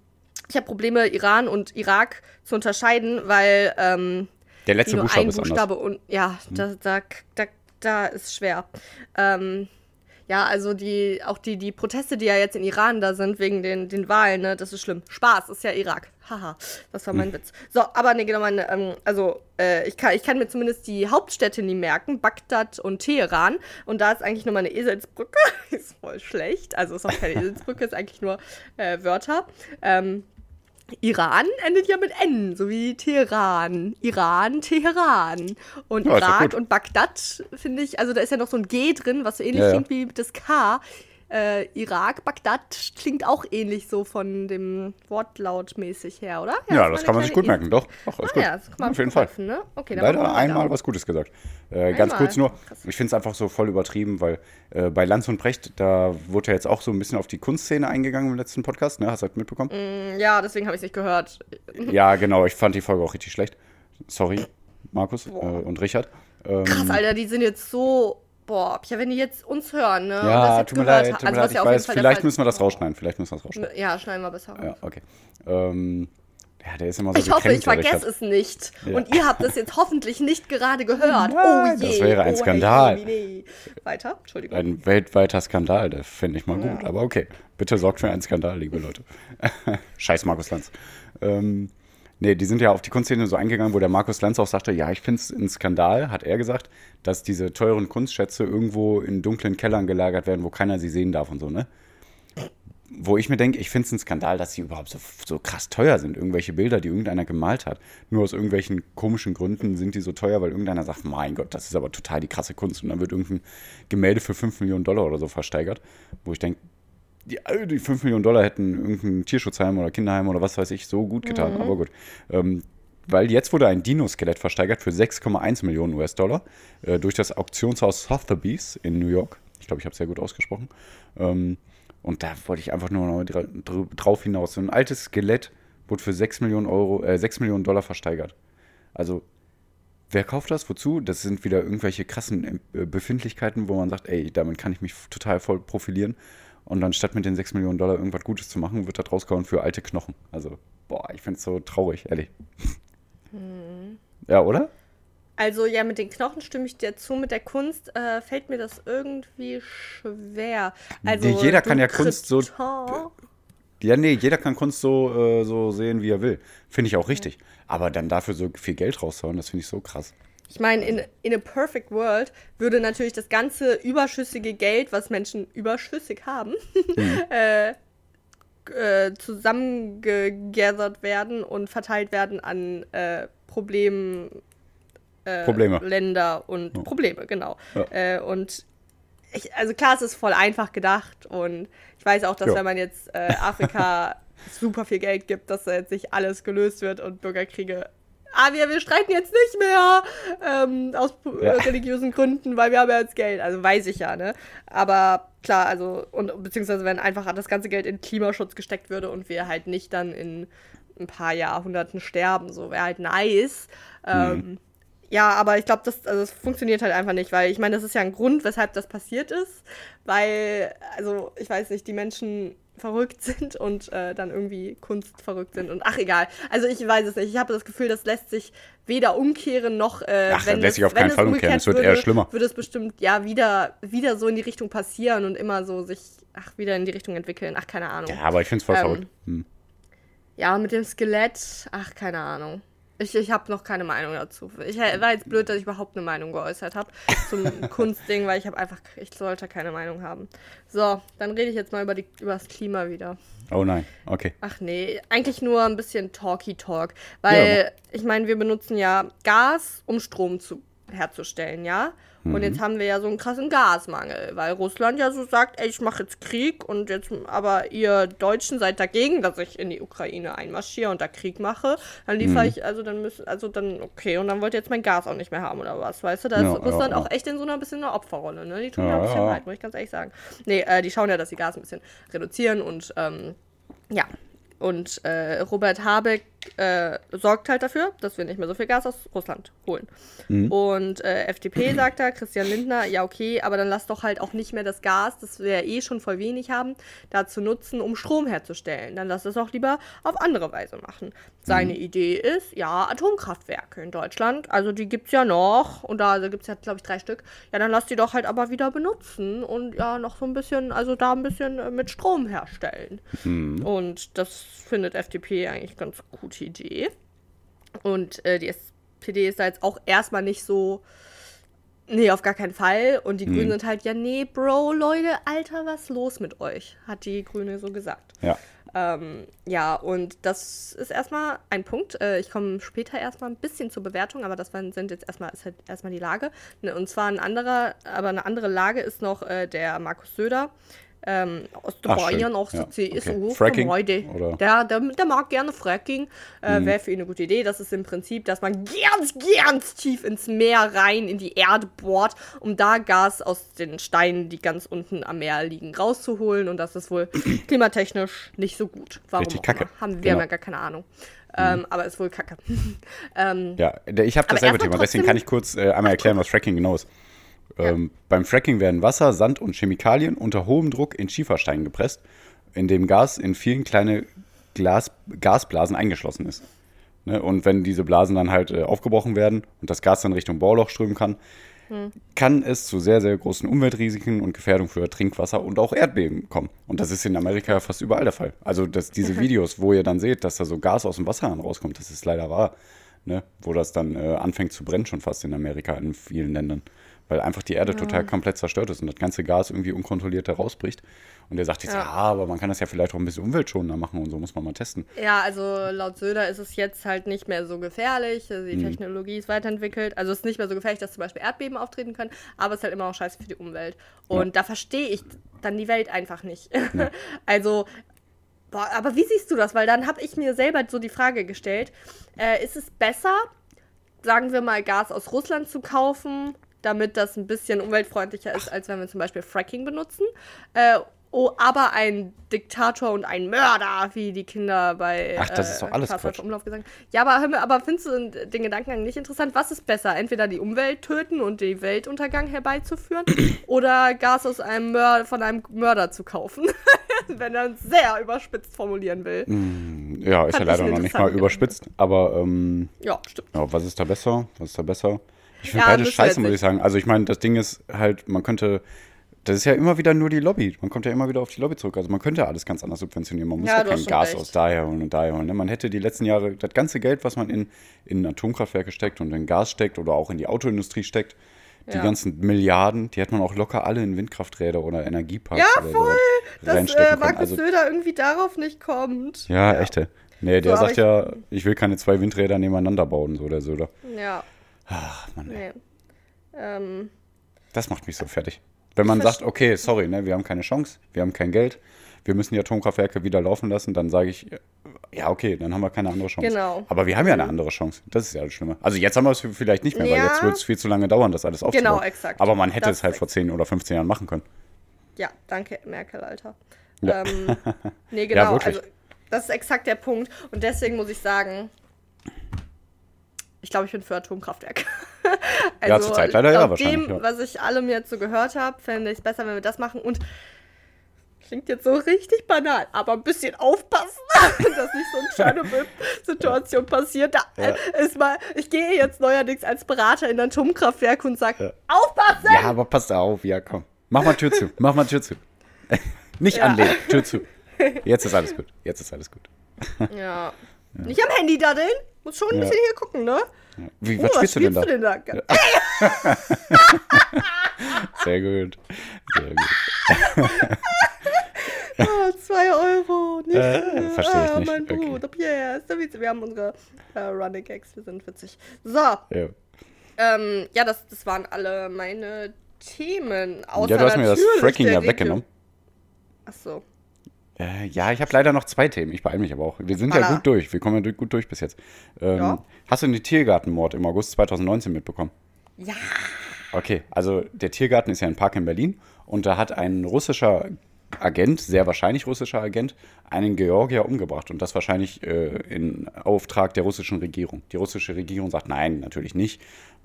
S2: ich habe Probleme, Iran und Irak zu unterscheiden, weil ähm,
S1: der letzte Buchstabe ist anders.
S2: Buchstabe und ja, da, da, da, da ist schwer. Ähm, ja, also die, auch die, die Proteste, die ja jetzt in Iran da sind, wegen den, den Wahlen, ne, das ist schlimm. Spaß, ist ja Irak. Haha, das war mein
S1: Hm.
S2: Witz. So, aber ne, genau, meine, ähm, also äh, ich, kann, ich kann mir zumindest die Hauptstädte nie merken, Bagdad und Teheran. Und da ist eigentlich nur meine Eselsbrücke. ist voll schlecht. Also ist auch keine Eselsbrücke, ist eigentlich nur äh, Wörter. Ähm, Iran endet ja mit N, so wie Teheran. Iran, Teheran. Und
S1: Ja,
S2: Irak und Bagdad, finde ich, also da ist ja noch so ein G drin, was so ähnlich
S1: ja.
S2: klingt wie das K. Äh, Irak, Bagdad klingt auch ähnlich so von dem Wortlaut mäßig her, oder?
S1: Ja,
S2: ist
S1: das
S2: meine
S1: kann man sich gut merken, doch. Doch,
S2: Ah,
S1: gut.
S2: ja, das kann man
S1: Auf jeden Fall.
S2: geholfen, Ne? Okay,
S1: Leider
S2: mal
S1: einmal was Gutes gesagt. Äh, ganz kurz nur,
S2: Krass.
S1: ich finde es einfach so voll übertrieben, weil äh, bei Lanz und Brecht, da wurde ja jetzt auch so ein bisschen auf die Kunstszene eingegangen im letzten Podcast, ne? Hast du das mitbekommen?
S2: Ja, deswegen habe ich es nicht gehört.
S1: Ja, genau, ich fand die Folge auch richtig schlecht. Sorry, Markus äh, und Richard. Ähm,
S2: Krass, Alter, die sind jetzt so. Boah, Pia, wenn die jetzt uns hören, ne?
S1: ja, tut mir leid, tut mir
S2: also was
S1: leid, ich
S2: ja
S1: weiß, vielleicht müssen wir das rausschneiden, vielleicht müssen wir das rausschneiden.
S2: Ja, schneiden wir besser.
S1: Ja, okay. Ähm, Ja, der ist immer so
S2: Ich hoffe, ich vergesse es nicht.
S1: Ja.
S2: Und ihr habt es jetzt hoffentlich nicht gerade gehört.
S1: Nein,
S2: oh je.
S1: das wäre ein
S2: oh,
S1: Skandal.
S2: Hey, nee. Weiter, Entschuldigung.
S1: Ein weltweiter Skandal, das finde ich mal gut. Aber okay, bitte sorgt für einen Skandal, liebe Leute. Scheiß Markus Lanz. Ähm, nee, die sind ja auf die Kunstszene so eingegangen, wo der Markus Lanz auch sagte, ja, ich finde es ein Skandal, hat er gesagt, dass diese teuren Kunstschätze irgendwo in dunklen Kellern gelagert werden, wo keiner sie sehen darf und so, ne? Wo ich mir denke, ich finde es ein Skandal, dass sie überhaupt so, so krass teuer sind. Irgendwelche Bilder, die irgendeiner gemalt hat. Nur aus irgendwelchen komischen Gründen sind die so teuer, weil irgendeiner sagt, mein Gott, das ist aber total die krasse Kunst. Und dann wird irgendein Gemälde für 5 Millionen Dollar oder so versteigert. Wo ich denke, die, die 5 Millionen Dollar hätten irgendein Tierschutzheim oder Kinderheim oder was weiß ich so gut getan. Aber gut. Ähm, weil jetzt wurde ein Dino-Skelett versteigert für 6,1 Millionen US-Dollar äh, durch das Auktionshaus Sotheby's in New York. Ich glaube, ich habe es sehr gut ausgesprochen. Ähm, und da wollte ich einfach nur noch dra dr drauf hinaus. So ein altes Skelett wurde für 6 Millionen Euro, äh, 6 Millionen Dollar versteigert. Also, wer kauft das? Wozu? Das sind wieder irgendwelche krassen äh, Befindlichkeiten, wo man sagt, ey, damit kann ich mich total voll profilieren. Und dann statt mit den 6 Millionen Dollar irgendwas Gutes zu machen, wird das rausgehauen für alte Knochen. Also, boah, ich finde es so traurig, ehrlich. Ja, oder?
S2: Also ja, mit den Knochen stimme ich dir zu. Mit der Kunst äh, fällt mir das irgendwie schwer. Also
S1: Nee, jeder kann ja Kunst so- Ja, nee, jeder kann Kunst so, äh, so sehen, wie er will. Finde ich auch richtig. Aber dann dafür so viel Geld raushauen, das finde ich so krass.
S2: Ich meine, in, in a perfect world würde natürlich das ganze überschüssige Geld, was Menschen überschüssig haben,
S1: Mhm.
S2: äh, äh, zusammengegathert werden und verteilt werden an äh, Problem, äh,
S1: Probleme.
S2: Länder und Probleme, genau.
S1: Ja.
S2: Äh, und ich, also klar, es ist voll einfach gedacht und ich weiß auch, dass
S1: Ja.
S2: wenn man jetzt äh, Afrika super viel Geld gibt, dass da jetzt nicht alles gelöst wird und Bürgerkriege. Ah, wir, wir streiten jetzt nicht mehr ähm, aus
S1: Ja.
S2: religiösen Gründen, weil wir haben ja jetzt Geld. Also weiß ich ja, ne? Aber klar, also, und beziehungsweise wenn einfach das ganze Geld in Klimaschutz gesteckt würde und wir halt nicht dann in ein paar Jahrhunderten sterben, so wäre halt nice. Ähm, ja, aber ich glaube, das, also das funktioniert halt einfach nicht, weil ich meine, das ist ja ein Grund, weshalb das passiert ist, weil, also ich weiß nicht, die Menschen verrückt sind und äh, dann irgendwie Kunst verrückt sind und ach egal. Also ich weiß es nicht. Ich habe das Gefühl, das lässt sich weder umkehren noch äh,
S1: Ach, das
S2: wenn
S1: lässt
S2: es,
S1: sich auf keinen Fall umkehren. Es wird
S2: würde,
S1: eher schlimmer.
S2: Würde es bestimmt ja wieder wieder so in die Richtung passieren und immer so sich ach wieder in die Richtung entwickeln. Ach keine Ahnung.
S1: Ja, aber ich finde es voll
S2: Ähm,
S1: verrückt. Hm.
S2: Ja, mit dem Skelett, ach, keine Ahnung. Ich, ich habe noch keine Meinung dazu. Ich war jetzt blöd, dass ich überhaupt eine Meinung geäußert habe zum Kunstding, weil ich habe einfach, ich sollte keine Meinung haben. So, dann rede ich jetzt mal über, die, über das Klima wieder.
S1: Oh nein, okay.
S2: Ach nee, eigentlich nur ein bisschen Talky-Talk. Weil, ich meine, wir benutzen ja Gas, um Strom zu, herzustellen, ja? Und jetzt haben wir ja so einen krassen Gasmangel, weil Russland ja so sagt, ey, ich mache jetzt Krieg und jetzt, aber ihr Deutschen seid dagegen, dass ich in die Ukraine einmarschiere und da Krieg mache. Dann liefere ich, also dann müssen, also dann, okay, und dann wollt ihr jetzt mein Gas auch nicht mehr haben oder was, weißt du? Da ist
S1: Ja,
S2: Russland
S1: ja, ja.
S2: auch echt in so einer bisschen einer Opferrolle, ne? Die tun mir
S1: Ja,
S2: auch ein bisschen leid, muss ich ganz ehrlich sagen. Nee, äh, die schauen ja, dass sie Gas ein bisschen reduzieren und, ähm, ja, und äh, Robert Habeck äh, sorgt halt dafür, dass wir nicht mehr so viel Gas aus Russland holen. Und äh, FDP sagt da, Christian Lindner, ja okay, aber dann lass doch halt auch nicht mehr das Gas, das wir ja eh schon voll wenig haben, dazu nutzen, um Strom herzustellen. Dann lass es auch lieber auf andere Weise machen. Seine Idee ist, ja, Atomkraftwerke in Deutschland, also die gibt es ja noch und da, gibt es ja, glaube ich, drei Stück. Ja, dann lass die doch halt aber wieder benutzen und ja, noch so ein bisschen, also da ein bisschen äh, mit Strom herstellen. Und das findet FDP eigentlich ganz gute Idee. Und äh, die SPD ist da jetzt auch erstmal nicht so. Nee, auf gar keinen Fall. Und die Grünen sind halt, ja, nee, Bro, Leute, Alter, was los mit euch? Hat die Grüne so gesagt.
S1: Ja.
S2: Ähm, ja, und das ist erstmal ein Punkt. Äh, ich komme später erstmal ein bisschen zur Bewertung, aber das waren, sind jetzt erstmal, ist halt erstmal die Lage. Ne, Und zwar ein anderer, aber eine andere Lage ist noch äh, der Markus Söder. Ähm, aus. Bayern, auch
S1: Ja,
S2: CSU.
S1: okay. Fracking,
S2: Heute.
S1: oder?
S2: Der, der, der mag gerne Fracking. Äh,
S1: Mhm.
S2: Wäre für ihn eine gute Idee. Das ist im Prinzip, dass man ganz, ganz tief ins Meer rein, in die Erde bohrt, um da Gas aus den Steinen, die ganz unten am Meer liegen, rauszuholen. Und das ist wohl klimatechnisch nicht so gut. Warum
S1: Richtig kacke.
S2: Haben wir
S1: Genau.
S2: haben ja gar keine Ahnung. Ähm, aber ist wohl kacke. ähm,
S1: Ja, ich habe dasselbe Thema, deswegen kann ich kurz äh, einmal erklären, was Fracking genau ist. Ähm, Beim Fracking werden Wasser, Sand und Chemikalien unter hohem Druck in Schieferstein gepresst, in dem Gas in vielen kleine Glas, Gasblasen eingeschlossen ist. Ne? Und wenn diese Blasen dann halt äh, aufgebrochen werden und das Gas dann Richtung Bohrloch strömen kann, kann es zu sehr, sehr großen Umweltrisiken und Gefährdung für Trinkwasser und auch Erdbeben kommen. Und das ist in Amerika fast überall der Fall. Also dass diese Videos, wo ihr dann seht, dass da so Gas aus dem Wasserhahn rauskommt, das ist leider wahr. Ne? Wo das dann äh, anfängt zu brennen schon fast in Amerika, in vielen Ländern. Weil einfach die Erde total komplett zerstört ist und das ganze Gas irgendwie unkontrolliert da rausbricht. Und er sagt jetzt, ja.
S2: Ja.
S1: aber man kann das ja vielleicht auch ein bisschen umweltschonender machen und so muss man mal testen.
S2: Ja, also laut Söder ist es jetzt halt nicht mehr so gefährlich. Also die
S1: Mhm.
S2: Technologie ist weiterentwickelt. Also es ist nicht mehr so gefährlich, dass zum Beispiel Erdbeben auftreten können, aber es ist halt immer auch scheiße für die Umwelt. Und da verstehe ich dann die Welt einfach nicht. also, boah, aber wie siehst du das? Weil dann habe ich mir selber so die Frage gestellt, äh, ist es besser, sagen wir mal, Gas aus Russland zu kaufen, damit das ein bisschen umweltfreundlicher ist, als wenn wir zum Beispiel Fracking benutzen? Äh, Oh, aber ein Diktator und ein Mörder, wie die Kinder bei
S1: Ach, das ist doch alles Quatsch.
S2: Umlauf gesagt haben. Ja, aber, hör mir, aber findest du den Gedankengang nicht interessant? Was ist besser? Entweder die Umwelt töten und den Weltuntergang herbeizuführen oder Gas aus einem Mörder, von einem Mörder zu kaufen? Wenn er es sehr überspitzt formulieren will.
S1: Ja, ist
S2: Fand
S1: ja leider noch nicht mal
S2: interessanten
S1: überspitzt, aber ähm,
S2: Ja, stimmt.
S1: Ja, was ist da besser? Was ist da besser? Ich finde
S2: Ja, wir
S1: scheiße, muss ich sagen. Also ich meine, das Ding ist halt, man könnte, das ist ja immer wieder nur die Lobby. Man kommt ja immer wieder auf die Lobby zurück. Also man könnte ja alles ganz anders subventionieren. Man muss
S2: Ja,
S1: ja, kein Gas
S2: recht.
S1: aus daher holen und daher holen. ne? Man hätte die letzten Jahre das ganze Geld, was man in, in Atomkraftwerke steckt und in Gas steckt oder auch in die Autoindustrie steckt, die
S2: Ja.
S1: ganzen Milliarden, die hätte man auch locker alle in Windkrafträder oder Energieparks
S2: Ja,
S1: oder
S2: voll!
S1: so
S2: Dass äh. Markus
S1: Also,
S2: Söder irgendwie darauf nicht kommt.
S1: ja, echte. Nee, der
S2: So,
S1: sagt ja, ich will keine zwei Windräder nebeneinander bauen, so der Söder.
S2: Ja,
S1: Ach, Mann,
S2: nee. Ähm,
S1: Das macht mich so fertig. Wenn man sagt, okay, sorry, ne, wir haben keine Chance, wir haben kein Geld, wir müssen die Atomkraftwerke wieder laufen lassen, dann sage ich, ja, okay, dann haben wir keine andere Chance.
S2: Genau.
S1: Aber wir haben ja eine andere Chance. Das ist ja das Schlimme. Also jetzt haben wir es vielleicht nicht mehr, weil
S2: Ja.
S1: jetzt wird es viel zu lange dauern, das alles aufzubauen.
S2: Genau, exakt.
S1: Aber man hätte
S2: Das
S1: es halt vor 10 oder 15 Jahren machen können.
S2: Ja, danke, Merkel, Alter.
S1: Ja.
S2: Ähm, nee, genau.
S1: wirklich.
S2: also, das ist exakt der Punkt. Und deswegen muss ich sagen, ich glaube, ich bin für Atomkraftwerk. also,
S1: Ja, zurzeit leider ja, wahrscheinlich,
S2: dem,
S1: ja.
S2: was ich allem jetzt so gehört habe, fände ich es besser, wenn wir das machen. Und klingt jetzt so richtig banal, aber ein bisschen aufpassen, dass nicht so eine Tschernobyl-Situation passiert. Da
S1: Ja.
S2: äh, ist mal, ich gehe jetzt neuerdings als Berater in ein Atomkraftwerk und sage,
S1: Ja.
S2: aufpassen!
S1: Ja, aber passt auf, ja, komm. Mach mal Tür zu, mach mal Tür zu. nicht
S2: Ja.
S1: anlehnen, Tür zu. Jetzt ist alles gut, jetzt ist alles gut.
S2: Ja. Nicht am Handy daddeln. Muss schon ein
S1: Ja.
S2: bisschen hier gucken, ne?
S1: Ja. Wie,
S2: Oh,
S1: was spielst du denn da?
S2: du denn da?
S1: Sehr gut, sehr gut.
S2: Ah, zwei Euro. Nicht,
S1: Äh, versteh ich
S2: ah,
S1: nicht.
S2: Mein
S1: Okay.
S2: Bruder, Pierre. Witz. Wir haben unsere äh, Running Gags. Wir sind witzig. So.
S1: Ja.
S2: Ähm, ja, das, das waren alle meine Themen. Außer
S1: Ja, du hast mir das Fracking ja weggenommen.
S2: Ach so.
S1: Äh, ja, ich habe leider noch zwei Themen. Ich beeile mich aber auch. Wir sind ja
S2: Baller.
S1: gut durch. Wir kommen ja gut durch bis jetzt. Ähm,
S2: Ja.
S1: Hast du den Tiergartenmord im August 2019 mitbekommen?
S2: Ja.
S1: Okay, also der Tiergarten ist ja ein Park in Berlin und da hat ein russischer Agent, sehr wahrscheinlich russischer Agent, einen Georgier umgebracht und das wahrscheinlich äh, in Auftrag der russischen Regierung. Die russische Regierung sagt nein, natürlich nicht.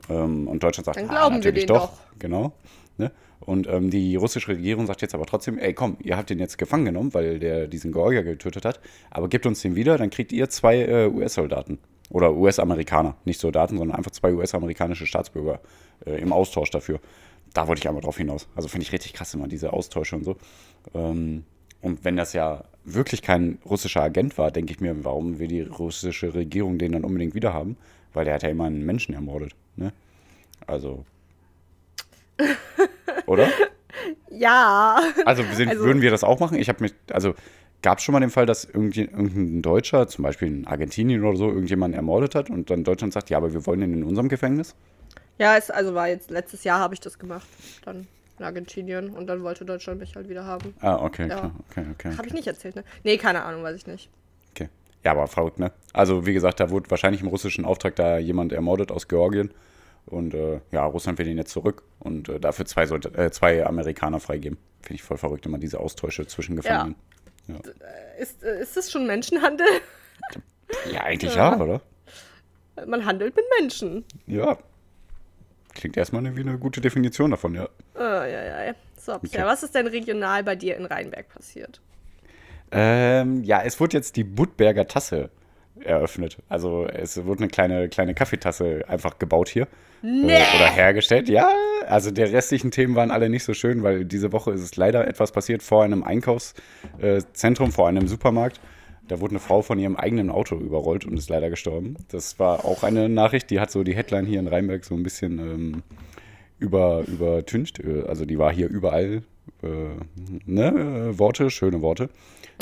S1: Ähm, und Deutschland sagt,
S2: Dann
S1: ah,
S2: glauben wir
S1: natürlich
S2: denen
S1: doch.
S2: doch.
S1: Genau. Ne? Und ähm, die russische Regierung sagt jetzt aber trotzdem, ey komm, ihr habt den jetzt gefangen genommen, weil der diesen Georgier getötet hat, aber gebt uns den wieder, dann kriegt ihr zwei äh, US-Soldaten. Oder US-Amerikaner, nicht Soldaten, sondern einfach zwei US-amerikanische Staatsbürger äh, im Austausch dafür. Da wollte ich einmal drauf hinaus. Also finde ich richtig krass immer, diese Austausche und so. Ähm, und wenn das ja wirklich kein russischer Agent war, denke ich mir, warum will die russische Regierung den dann unbedingt wieder haben? Weil der hat ja immer einen Menschen ermordet. Ne? Also. Oder?
S2: Ja.
S1: Also, sind,
S2: Also-
S1: würden wir das auch machen? Ich habe mich, also gab es schon mal den Fall, dass irgendein Deutscher, zum Beispiel in Argentinien oder so, irgendjemanden ermordet hat und dann Deutschland sagt, ja, aber wir wollen ihn in unserem Gefängnis?
S2: Ja, es, also war jetzt letztes Jahr habe ich das gemacht. Dann in Argentinien und dann wollte Deutschland mich halt wieder haben.
S1: Ah, okay,
S2: Ja.
S1: klar, okay, okay.
S2: Habe
S1: okay.
S2: ich nicht erzählt, ne? Nee, keine Ahnung, weiß ich nicht.
S1: okay. Ja, aber verrückt, ne? Also, wie gesagt, da wurde wahrscheinlich im russischen Auftrag da jemand ermordet aus Georgien. Und äh, ja, Russland will ihn jetzt zurück und äh, dafür zwei, Solda äh, zwei Amerikaner freigeben. Finde ich voll verrückt, immer diese Austausche zwischen Gefangenen.
S2: Ist, äh, ist das schon Menschenhandel?
S1: Ja, eigentlich ja, oder?
S2: Man handelt mit Menschen.
S1: Ja. Klingt erstmal wie eine gute Definition davon, ja.
S2: Oh, ja, ja. So,
S1: Okay.
S2: was ist denn regional bei dir in Rheinberg passiert?
S1: Ähm, ja, es wurde jetzt die Budberger Tasse eröffnet. Also es wurde eine kleine, kleine Kaffeetasse einfach gebaut hier.
S2: Nee.
S1: Äh, oder hergestellt. Ja, also der restlichen Themen waren alle nicht so schön, weil diese Woche ist es leider etwas passiert vor einem Einkaufszentrum, vor einem Supermarkt. Da wurde eine Frau von ihrem eigenen Auto überrollt und ist leider gestorben. Das war auch eine Nachricht, die hat so die Headline hier in Rheinberg so ein bisschen ähm, über, übertüncht. Äh, Also die war hier überall. Äh, ne? Äh, Worte, schöne Worte.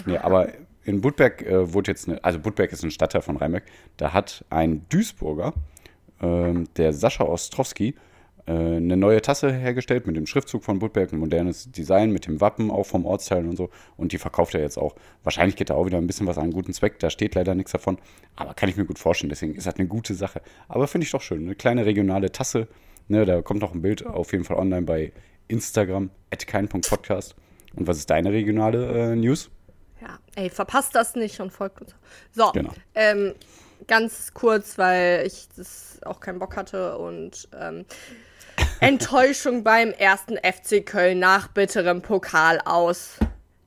S1: Nee, aber in Budberg äh, wurde jetzt eine, also Budberg ist ein Stadtteil von Rheinberg, da hat ein Duisburger, ähm, der Sascha Ostrowski, eine neue Tasse hergestellt mit dem Schriftzug von Budberg, ein modernes Design mit dem Wappen auch vom Ortsteil und so. Und die verkauft er jetzt auch. Wahrscheinlich geht da auch wieder ein bisschen was an einen guten Zweck. Da steht leider nichts davon. Aber kann ich mir gut vorstellen. Deswegen ist das eine gute Sache. Aber finde ich doch schön. Eine kleine regionale Tasse. Ne, da kommt noch ein Bild auf jeden Fall online bei Instagram, kein.podcast. Und was ist deine regionale äh, News?
S2: Ja, ey, verpasst das nicht und folgt uns. So,
S1: Genau.
S2: ähm, ganz kurz, weil ich das auch keinen Bock hatte und ähm, Enttäuschung beim ersten FC Köln nach bitterem Pokal aus.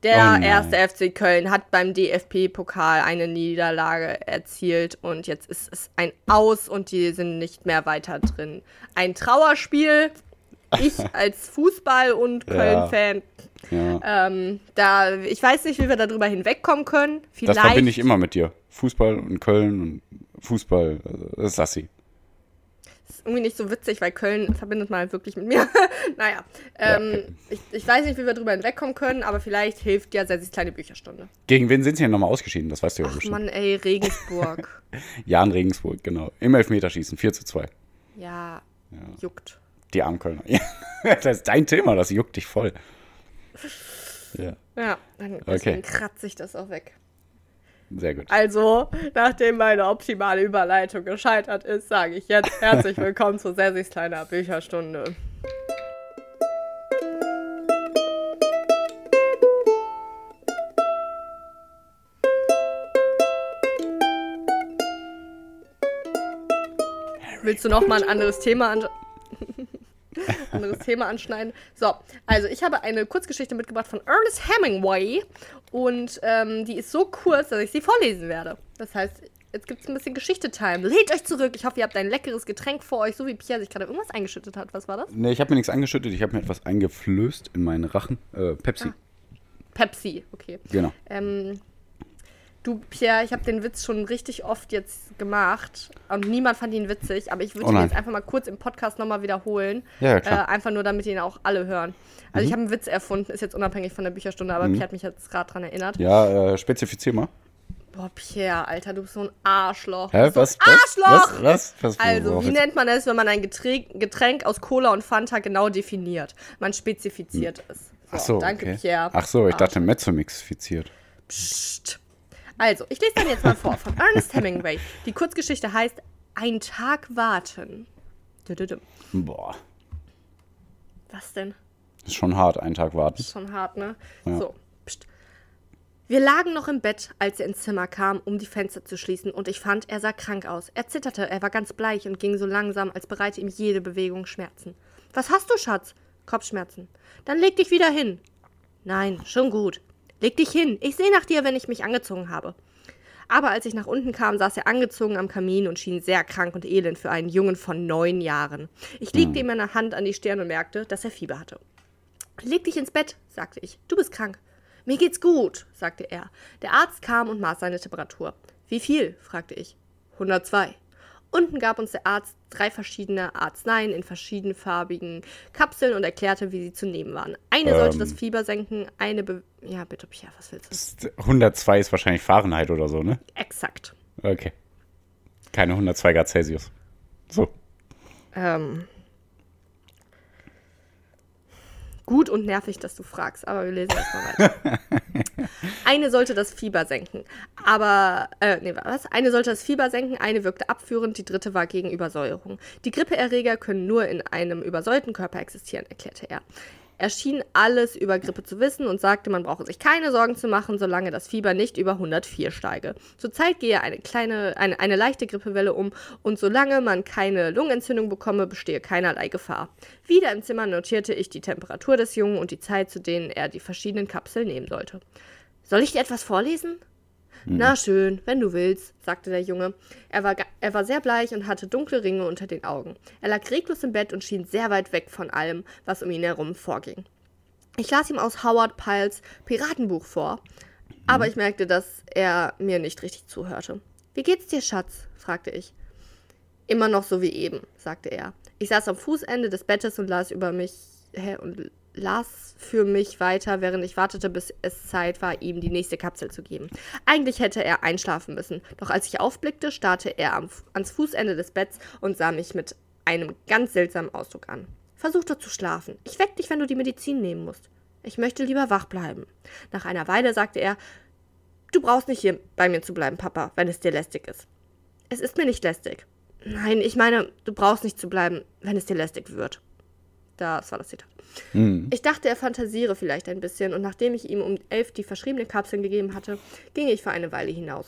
S2: Der
S1: Oh
S2: erste FC Köln hat beim DFB-Pokal eine Niederlage erzielt und jetzt ist es ein Aus und die sind nicht mehr weiter drin. Ein Trauerspiel. Ich als Fußball- und. Köln-Fan
S1: Ja.
S2: ähm, da, ich weiß nicht, wie wir darüber hinwegkommen können. Vielleicht.
S1: Das verbinde ich immer mit dir. Fußball und Köln und Fußball, das ist Sassi.
S2: Ist irgendwie nicht so witzig, weil Köln verbindet man halt wirklich mit mir. naja, ähm,
S1: okay.
S2: ich, ich weiß nicht, wie wir darüber hinwegkommen können, aber vielleicht hilft ja Sessis kleine Bücherstunde.
S1: Gegen wen sind sie denn nochmal ausgeschieden? Das weißt du ja
S2: Ach
S1: bestimmt.
S2: Mann, ey, Regensburg.
S1: Jan Regensburg, genau. Im Elfmeterschießen, 4 zu 2.
S2: ja, juckt.
S1: Die armen Kölner. Ja, das ist dein Thema, das juckt dich voll. Ja,
S2: Ja, dann deswegen kratze ich das auch weg.
S1: Sehr gut.
S2: Also, nachdem meine optimale Überleitung gescheitert ist, sage ich jetzt herzlich willkommen zu Sessis kleiner Bücherstunde. Willst du noch mal ein anderes Thema an anderes Thema anschneiden? So, also ich habe eine Kurzgeschichte mitgebracht von Ernest Hemingway und ähm, die ist so kurz, dass ich sie vorlesen werde. Das heißt, jetzt gibt es ein bisschen Geschichte-Time. Lehnt euch zurück. Ich hoffe, ihr habt ein leckeres Getränk vor euch, so wie Pierre sich gerade irgendwas eingeschüttet hat. Was war das?
S1: Nee, ich habe mir nichts angeschüttet, ich habe mir etwas eingeflößt in meinen Rachen. Äh, Pepsi,
S2: Pepsi, okay.
S1: genau.
S2: Ähm, du, Pierre, ich habe den Witz schon richtig oft jetzt gemacht und niemand fand ihn witzig, aber ich würde
S1: Oh
S2: ihn jetzt einfach mal kurz im Podcast nochmal wiederholen.
S1: Ja, ja, klar. Mhm.
S2: Äh, einfach nur, damit ihn auch alle hören. Also ich habe einen Witz erfunden, ist jetzt unabhängig von der Bücherstunde, aber Pierre hat mich jetzt gerade dran erinnert.
S1: Ja, äh, spezifizier mal.
S2: Boah, Pierre, Alter, du bist so ein Arschloch.
S1: Hä, was?
S2: so? Arschloch!
S1: Was? Was? was
S2: Also, wie nennt man es, wenn man ein Getränk, Getränk aus Cola und Fanta genau definiert? Man spezifiziert es.
S1: Ach so,
S2: danke,
S1: okay.
S2: Pierre.
S1: Ach so, ich
S2: Ah,
S1: dachte Mezzomix-fiziert.
S2: Psst. Also, ich lese dann jetzt mal vor von Ernest Hemingway. Die Kurzgeschichte heißt Ein Tag warten.
S1: Boah,
S2: Was denn?
S1: ist schon hart, einen Tag warten.
S2: Ist schon hart, ne?
S1: Ja.
S2: So. Psst. Wir lagen noch im Bett, als er ins Zimmer kam, um die Fenster zu schließen, und ich fand, er sah krank aus. Er zitterte, er war ganz bleich und ging so langsam, als bereite ihm jede Bewegung Schmerzen. Was hast du, Schatz? Kopfschmerzen. Dann leg dich wieder hin. Nein, schon gut. Leg dich hin. Ich sehe nach dir, wenn ich mich angezogen habe. Aber als ich nach unten kam, saß er angezogen am Kamin und schien sehr krank und elend für einen Jungen von neun Jahren. Ich legte ihm meine Hand an die Stirn und merkte, dass er Fieber hatte. Leg dich ins Bett, sagte ich. Du bist krank. Mir geht's gut, sagte er. Der Arzt kam und maß seine Temperatur. Wie viel? fragte ich. 102. Unten gab uns der Arzt drei verschiedene Arzneien in verschiedenfarbigen Kapseln und erklärte, wie sie zu nehmen waren. Eine sollte das Fieber senken, eine Be Ja, bitte, Pierre, was willst du?
S1: 102 ist wahrscheinlich Fahrenheit oder so, ne?
S2: Exakt.
S1: Okay. Keine 102 Grad Celsius. So.
S2: Ähm, gut und nervig, dass du fragst, aber wir lesen erstmal weiter. eine sollte das Fieber senken, aber, äh, nee, was? Eine sollte das Fieber senken, eine wirkte abführend, die dritte war gegen Übersäuerung. Die Grippeerreger können nur in einem übersäuerten Körper existieren, erklärte er. Er schien alles über Grippe zu wissen und sagte, man brauche sich keine Sorgen zu machen, solange das Fieber nicht über 104 steige. Zurzeit gehe eine kleine, eine, eine leichte Grippewelle um und solange man keine Lungenentzündung bekomme, bestehe keinerlei Gefahr. Wieder im Zimmer notierte ich die Temperatur des Jungen und die Zeit, zu denen er die verschiedenen Kapseln nehmen sollte. Soll ich dir etwas vorlesen? Na schön, wenn du willst, sagte der Junge. Er war, er war sehr bleich und hatte dunkle Ringe unter den Augen. Er lag reglos im Bett und schien sehr weit weg von allem, was um ihn herum vorging. Ich las ihm aus Howard Piles Piratenbuch vor, aber ich merkte, dass er mir nicht richtig zuhörte. Wie geht's dir, Schatz? fragte ich. Immer noch so wie eben, sagte er. Ich saß am Fußende des Bettes und las über mich hä, und las für mich weiter, während ich wartete, bis es Zeit war, ihm die nächste Kapsel zu geben. Eigentlich hätte er einschlafen müssen, doch als ich aufblickte, starrte er am, ans Fußende des Betts und sah mich mit einem ganz seltsamen Ausdruck an. Versuch doch zu schlafen. Ich weck dich, wenn du die Medizin nehmen musst. Ich möchte lieber wach bleiben. Nach einer Weile sagte er, du brauchst nicht hier bei mir zu bleiben, Papa, wenn es dir lästig ist. Es ist mir nicht lästig. Nein, ich meine, du brauchst nicht zu bleiben, wenn es dir lästig wird. Das war das Zitat.
S1: Mhm.
S2: Ich dachte, er fantasiere vielleicht ein bisschen und nachdem ich ihm um elf die verschriebenen Kapseln gegeben hatte, ging ich für eine Weile hinaus.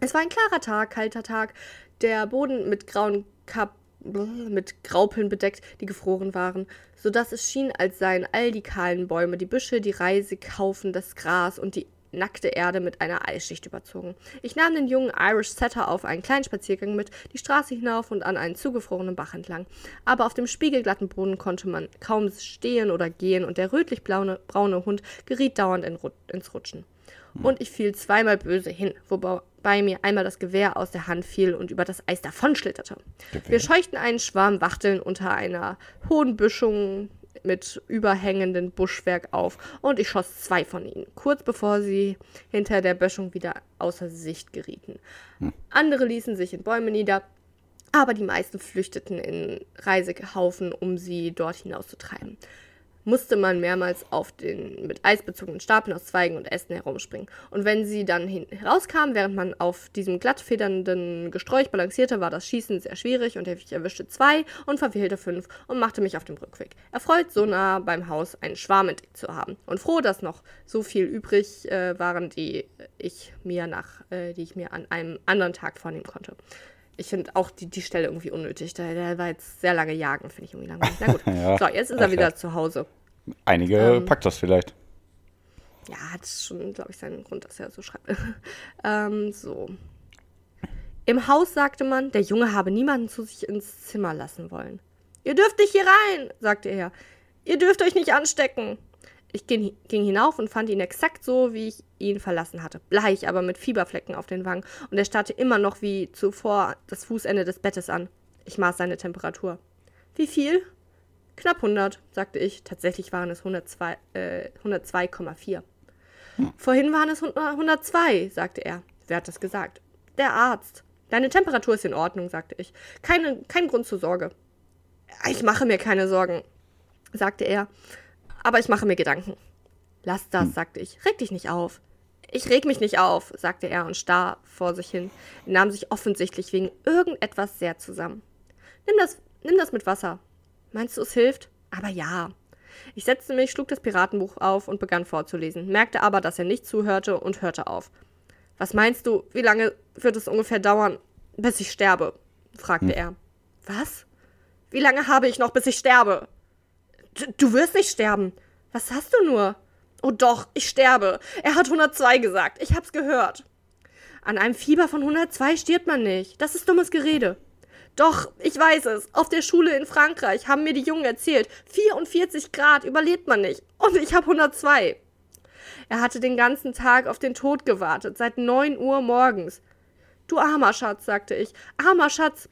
S2: Es war ein klarer Tag, kalter Tag, der Boden mit grauen Kap mit Graupeln bedeckt, die gefroren waren, so dass es schien, als seien all die kahlen Bäume, die Büsche, die Reisekaufen, das Gras und die nackte Erde mit einer Eisschicht überzogen. Ich nahm den jungen Irish Setter auf einen kleinen Spaziergang mit, die Straße hinauf und an einen zugefrorenen Bach entlang. Aber auf dem spiegelglatten Boden konnte man kaum stehen oder gehen und der rötlich-braune braune Hund geriet dauernd in, ins Rutschen. Und ich fiel zweimal böse hin, wobei mir einmal das Gewehr aus der Hand fiel und über das Eis davonschlitterte. Wir scheuchten einen Schwarm Wachteln unter einer hohen Büschung mit überhängenden Buschwerk auf und ich schoss zwei von ihnen, kurz bevor sie hinter der Böschung wieder außer Sicht gerieten. Andere ließen sich in Bäume nieder, aber die meisten flüchteten in Reisehaufen, um sie dort hinauszutreiben. Musste man mehrmals auf den mit Eis bezogenen Stapeln aus Zweigen und Ästen herumspringen. Und wenn sie dann herauskamen, während man auf diesem glattfedernden Gesträuch balancierte, war das Schießen sehr schwierig und ich erwischte zwei und verfehlte fünf und machte mich auf den Rückweg. Erfreut, so nah beim Haus einen Schwarm entdeckt zu haben und froh, dass noch so viel übrig äh, waren, die ich mir nach, äh, die ich mir an einem anderen Tag vornehmen konnte. Ich finde auch die, die Stelle irgendwie unnötig. Der, der war jetzt sehr lange jagen, finde ich irgendwie langweilig. Na gut.
S1: Ja,
S2: so, jetzt ist er wieder zu Hause.
S1: Einige
S2: Ähm.
S1: packt das vielleicht.
S2: Ja, hat schon, glaube ich, seinen Grund, dass er so schreibt. ähm, so. Im Haus sagte man, der Junge habe niemanden zu sich ins Zimmer lassen wollen. Ihr dürft nicht hier rein, sagte er. Ihr dürft euch nicht anstecken. Ich ging, ging hinauf und fand ihn exakt so, wie ich ihn verlassen hatte. Bleich, aber mit Fieberflecken auf den Wangen. Und er starrte immer noch wie zuvor das Fußende des Bettes an. Ich maß seine Temperatur. Wie viel? Knapp 100, sagte ich. Tatsächlich waren es 102, äh, 102,4. Vorhin waren es 102, sagte er. Wer hat das gesagt? Der Arzt. Deine Temperatur ist in Ordnung, sagte ich. Keine, kein Grund zur Sorge. Ich mache mir keine Sorgen, sagte er. Aber ich mache mir Gedanken. Lass das, sagte ich. Reg dich nicht auf. Ich reg mich nicht auf, sagte er und starr vor sich hin. Er nahm sich offensichtlich wegen irgendetwas sehr zusammen. Nimm das, nimm das mit Wasser. Meinst du, es hilft? Aber ja. Ich setzte mich, schlug das Piratenbuch auf und begann vorzulesen, merkte aber, dass er nicht zuhörte und hörte auf. Was meinst du, wie lange wird es ungefähr dauern, bis ich sterbe? fragte er. Was? Wie lange habe ich noch, bis ich sterbe? Du, du wirst nicht sterben. Was hast du nur? Oh doch, ich sterbe. Er hat 102 gesagt. Ich hab's gehört. An einem Fieber von 102 stirbt man nicht. Das ist dummes Gerede. Doch, ich weiß es. Auf der Schule in Frankreich haben mir die Jungen erzählt, 44 Grad überlebt man nicht. Und ich habe 102. Er hatte den ganzen Tag auf den Tod gewartet, seit 9 Uhr morgens. Du armer Schatz, sagte ich. Armer Schatz.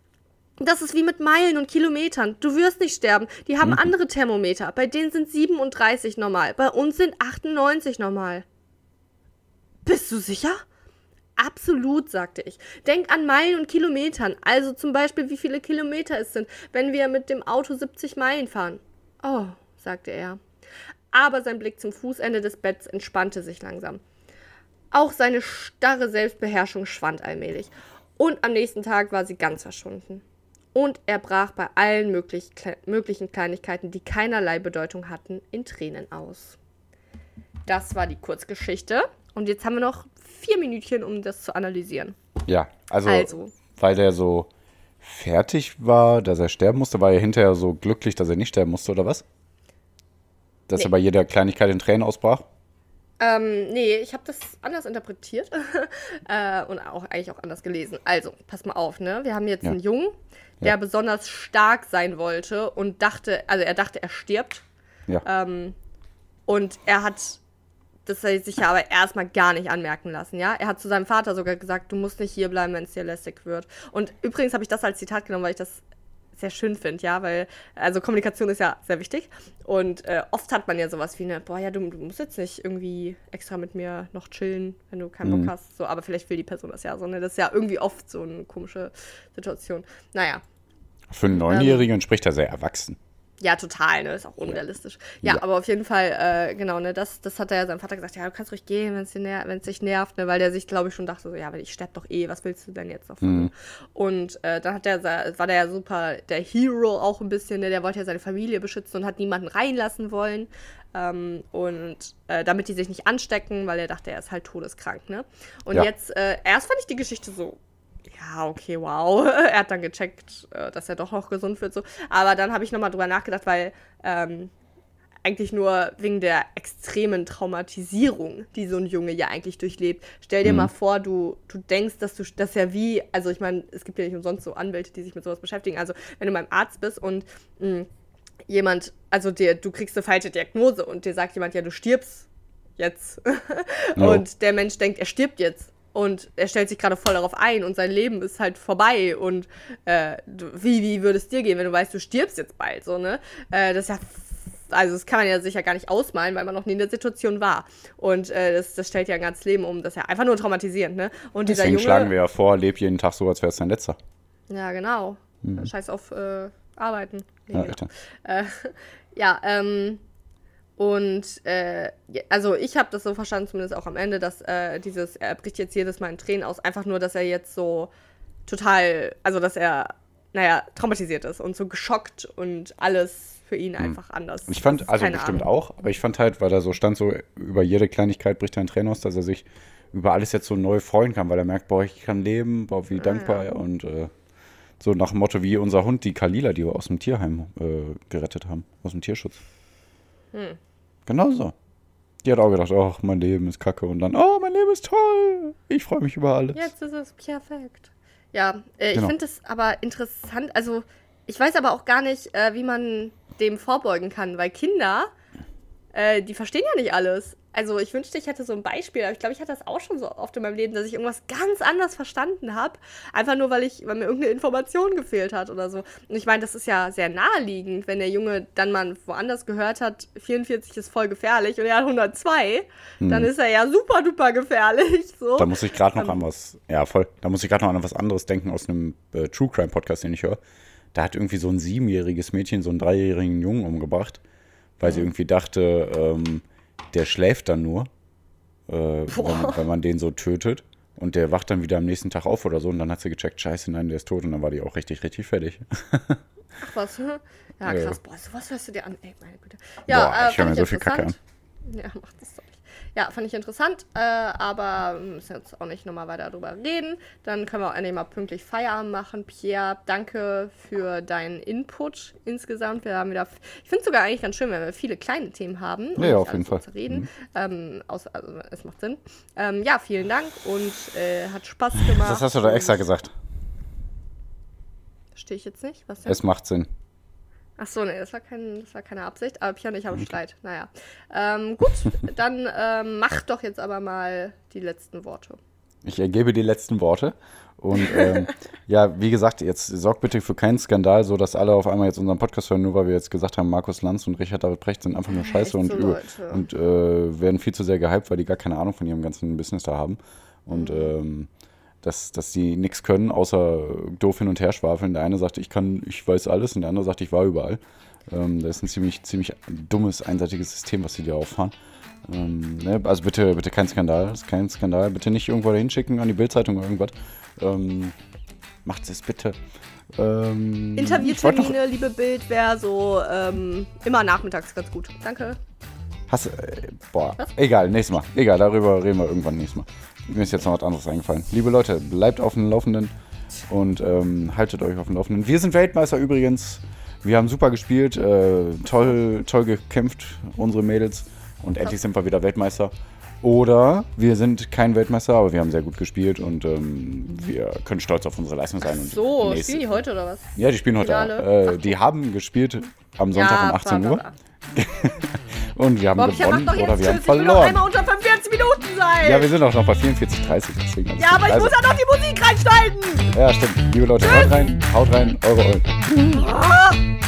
S2: Das ist wie mit Meilen und Kilometern. Du wirst nicht sterben. Die haben andere Thermometer. Bei denen sind 37 normal. Bei uns sind 98 normal. Bist du sicher? Absolut, sagte ich. Denk an Meilen und Kilometern. Also zum Beispiel, wie viele Kilometer es sind, wenn wir mit dem Auto 70 Meilen fahren. Oh, sagte er. Aber sein Blick zum Fußende des Betts entspannte sich langsam. Auch seine starre Selbstbeherrschung schwand allmählich. Und am nächsten Tag war sie ganz verschwunden. Und er brach bei allen möglich, kle möglichen Kleinigkeiten, die keinerlei Bedeutung hatten, in Tränen aus. Das war die Kurzgeschichte. Und jetzt haben wir noch vier Minütchen, um das zu analysieren.
S1: Ja, also,
S2: Also.
S1: weil der so fertig war, dass er sterben musste, war er hinterher so glücklich, dass er nicht sterben musste, oder was? Dass
S2: Nee.
S1: er bei jeder Kleinigkeit in Tränen ausbrach?
S2: Ähm, nee, ich habe das anders interpretiert äh, und auch eigentlich auch anders gelesen. Also, pass mal auf, ne? Wir haben jetzt
S1: Ja.
S2: einen Jungen, der
S1: Ja.
S2: besonders stark sein wollte und dachte, also er dachte, er stirbt.
S1: Ja.
S2: Ähm, und er hat das sich ja aber erstmal gar nicht anmerken lassen, ja. Er hat zu seinem Vater sogar gesagt, du musst nicht hier bleiben, wenn es dir lästig wird. Und übrigens habe ich das als Zitat genommen, weil ich das sehr schön finde, ja, weil, also Kommunikation ist ja sehr wichtig. Und äh, oft hat man ja sowas wie eine, boah, ja, du, du musst jetzt nicht irgendwie extra mit mir noch chillen, wenn du keinen
S1: Mhm.
S2: Bock hast. So, aber vielleicht will die Person das ja so, ne? Das ist ja irgendwie oft so eine komische Situation. Naja,
S1: Für einen Neunjährigen spricht er sehr erwachsen.
S2: Ja, total, ne? Ist auch unrealistisch. Ja,
S1: Ja.
S2: aber auf jeden Fall, äh, genau, ne, das, das hat er ja seinem Vater gesagt, ja, du kannst ruhig gehen, wenn es ner dich nervt, ne, weil der sich, glaube ich, schon dachte, so, ja, aber ich sterb doch eh, was willst du denn jetzt noch von mir? Und äh, dann hat der, war der ja super der Hero auch ein bisschen, ne, der wollte ja seine Familie beschützen und hat niemanden reinlassen wollen. Ähm, und äh, damit die sich nicht anstecken, weil er dachte, er ist halt todeskrank, ne? Und
S1: Ja.
S2: jetzt, äh, erst fand ich die Geschichte so, ja, okay, wow. er hat dann gecheckt, äh, dass er doch noch gesund wird. So. Aber dann habe ich nochmal drüber nachgedacht, weil ähm, eigentlich nur wegen der extremen Traumatisierung, die so ein Junge ja eigentlich durchlebt. Stell dir mal vor, du, du denkst, dass du das ja wie, also ich meine, es gibt ja nicht umsonst so Anwälte, die sich mit sowas beschäftigen. Also wenn du beim Arzt bist und mh, jemand, also dir, du kriegst eine falsche Diagnose und dir sagt jemand, ja, du stirbst jetzt.
S1: Ja.
S2: Und der Mensch denkt, er stirbt jetzt. Und er stellt sich gerade voll darauf ein und sein Leben ist halt vorbei. Und äh, wie, wie würde es dir gehen, wenn du weißt, du stirbst jetzt bald, so, ne? Äh, das ist ja. Also, das kann man ja sicher gar nicht ausmalen, weil man noch nie in der Situation war. Und äh, das, das stellt ja ein ganzes Leben um. Das ist ja einfach nur traumatisierend, ne? Und dieser
S1: Deswegen
S2: Junge.
S1: schlagen wir ja vor, leb jeden Tag so, als wäre es dein letzter.
S2: Ja, genau. Scheiß auf äh, Arbeiten. Nee,
S1: Ja,
S2: genau. Äh, ja, ähm, und äh, ja, also ich habe das so verstanden, zumindest auch am Ende, dass äh, dieses, er bricht jetzt jedes Mal in Tränen aus, einfach nur, dass er jetzt so total, also dass er, naja, traumatisiert ist und so geschockt und alles für ihn einfach anders.
S1: Ich fand, also bestimmt
S2: Ahnung.
S1: auch, aber ich fand halt, weil er so stand, so über jede Kleinigkeit bricht er in Tränen aus, dass er sich über alles jetzt so neu freuen kann, weil er merkt, boah, ich kann leben, boah, wie dankbar und äh, so nach dem Motto wie unser Hund, die Kalila, die wir aus dem Tierheim äh, gerettet haben, aus dem Tierschutz.
S2: Hm.
S1: Genau so. Die hat auch gedacht, ach, mein Leben ist kacke und dann, oh, mein Leben ist toll, ich freue mich über alles.
S2: Jetzt ist es perfekt. Ja, äh,
S1: Genau.
S2: ich finde es aber interessant. Also, ich weiß aber auch gar nicht, äh, wie man dem vorbeugen kann, weil Kinder, äh, die verstehen ja nicht alles. Also, ich wünschte, ich hätte so ein Beispiel, aber ich glaube, ich hatte das auch schon so oft in meinem Leben, dass ich irgendwas ganz anders verstanden habe. Einfach nur, weil, ich, weil mir irgendeine Information gefehlt hat oder so. Und ich meine, das ist ja sehr naheliegend, wenn der Junge dann mal woanders gehört hat, 44 ist voll gefährlich und er hat 102, dann ist er ja super duper gefährlich. So.
S1: Hm. Da muss ich gerade noch
S2: Ähm.
S1: an was, ja voll, da muss ich gerade noch an was anderes denken aus einem äh, True Crime Podcast, den ich höre. Da hat irgendwie so ein siebenjähriges Mädchen so einen dreijährigen Jungen umgebracht, weil sie irgendwie dachte, ähm, der schläft dann nur, äh, wenn, man- wenn man den so tötet. Und der wacht dann wieder am nächsten Tag auf oder so. Und dann hat sie gecheckt, scheiße, nein, der ist tot. Und dann war die auch richtig, richtig fertig.
S2: Ach was, hm? Ja,
S1: Ja.
S2: krass. Boah, sowas hörst du dir an. Ey, meine Güte.
S1: Boah,
S2: Ja, äh,
S1: ich höre
S2: fand
S1: mir so viel Kacke an.
S2: Ja, mach das doch. Ja, fand ich interessant, äh, aber wir müssen jetzt auch nicht nochmal weiter darüber reden. Dann können wir auch endlich mal pünktlich Feierabend machen. Pierre, danke für deinen Input insgesamt. Wir haben wieder, ich finde es sogar eigentlich ganz schön, wenn wir viele kleine Themen haben. und
S1: Ja, auf jeden Fall.
S2: Zu reden. Ähm, aus, also, es macht Sinn. Ähm, ja, vielen Dank und äh, hat Spaß gemacht.
S1: Das hast du da extra gesagt.
S2: Verstehe ich jetzt nicht. Was denn?
S1: Es macht Sinn.
S2: Ach so, nee, das war, kein, das war keine Absicht. Aber Pia und ich haben Streit. Naja. Ähm, gut, dann ähm, mach doch jetzt aber mal die letzten Worte.
S1: Ich ergebe die letzten Worte. Und ähm, ja, wie gesagt, jetzt sorgt bitte für keinen Skandal, so dass alle auf einmal jetzt unseren Podcast hören, nur weil wir jetzt gesagt haben, Markus Lanz und Richard David Precht sind einfach nur scheiße
S2: echt
S1: und,
S2: so
S1: über- und äh, werden viel zu sehr gehypt, weil die gar keine Ahnung von ihrem ganzen Business da haben. Und ähm, dass, dass die nichts können, außer doof hin und her schwafeln. Der eine sagt, ich kann, ich weiß alles und der andere sagt, ich war überall. Ähm, das ist ein ziemlich, ziemlich dummes, einseitiges System, was sie da auffahren. Ähm, ne? Also bitte, bitte kein Skandal, ist kein Skandal. Bitte nicht irgendwo dahin schicken an die Bildzeitung oder irgendwas. Ähm, macht es bitte. Ähm,
S2: Interviewtermine, liebe Bild, wäre so ähm, immer nachmittags ganz gut. Danke.
S1: Hast, äh, boah,
S2: Was?
S1: egal, nächstes Mal. Egal, darüber reden wir irgendwann nächstes Mal. Mir ist jetzt noch was anderes eingefallen. Liebe Leute, bleibt auf dem Laufenden und ähm, haltet euch auf dem Laufenden. Wir sind Weltmeister übrigens. Wir haben super gespielt, äh, toll, toll gekämpft, unsere Mädels. Und endlich sind wir wieder Weltmeister. Oder wir sind kein Weltmeister, aber wir haben sehr gut gespielt und ähm, wir können stolz auf unsere Leistung sein. Und
S2: So, spielen die heute oder was?
S1: Ja, die spielen heute. Äh, die haben gespielt am Sonntag
S2: Ja,
S1: um 18
S2: bla,
S1: Uhr. Und wir haben
S2: mach
S1: gewonnen oder wir haben
S2: Tschüss.
S1: Verloren.
S2: einmal unter 45 Minuten sein.
S1: Ja, wir sind auch noch bei 44, 30. Deswegen
S2: Ja, aber ich
S1: also,
S2: muss ja noch die Musik reinschneiden.
S1: Ja, stimmt. Liebe Leute, haut rein, haut rein, eure Eulen.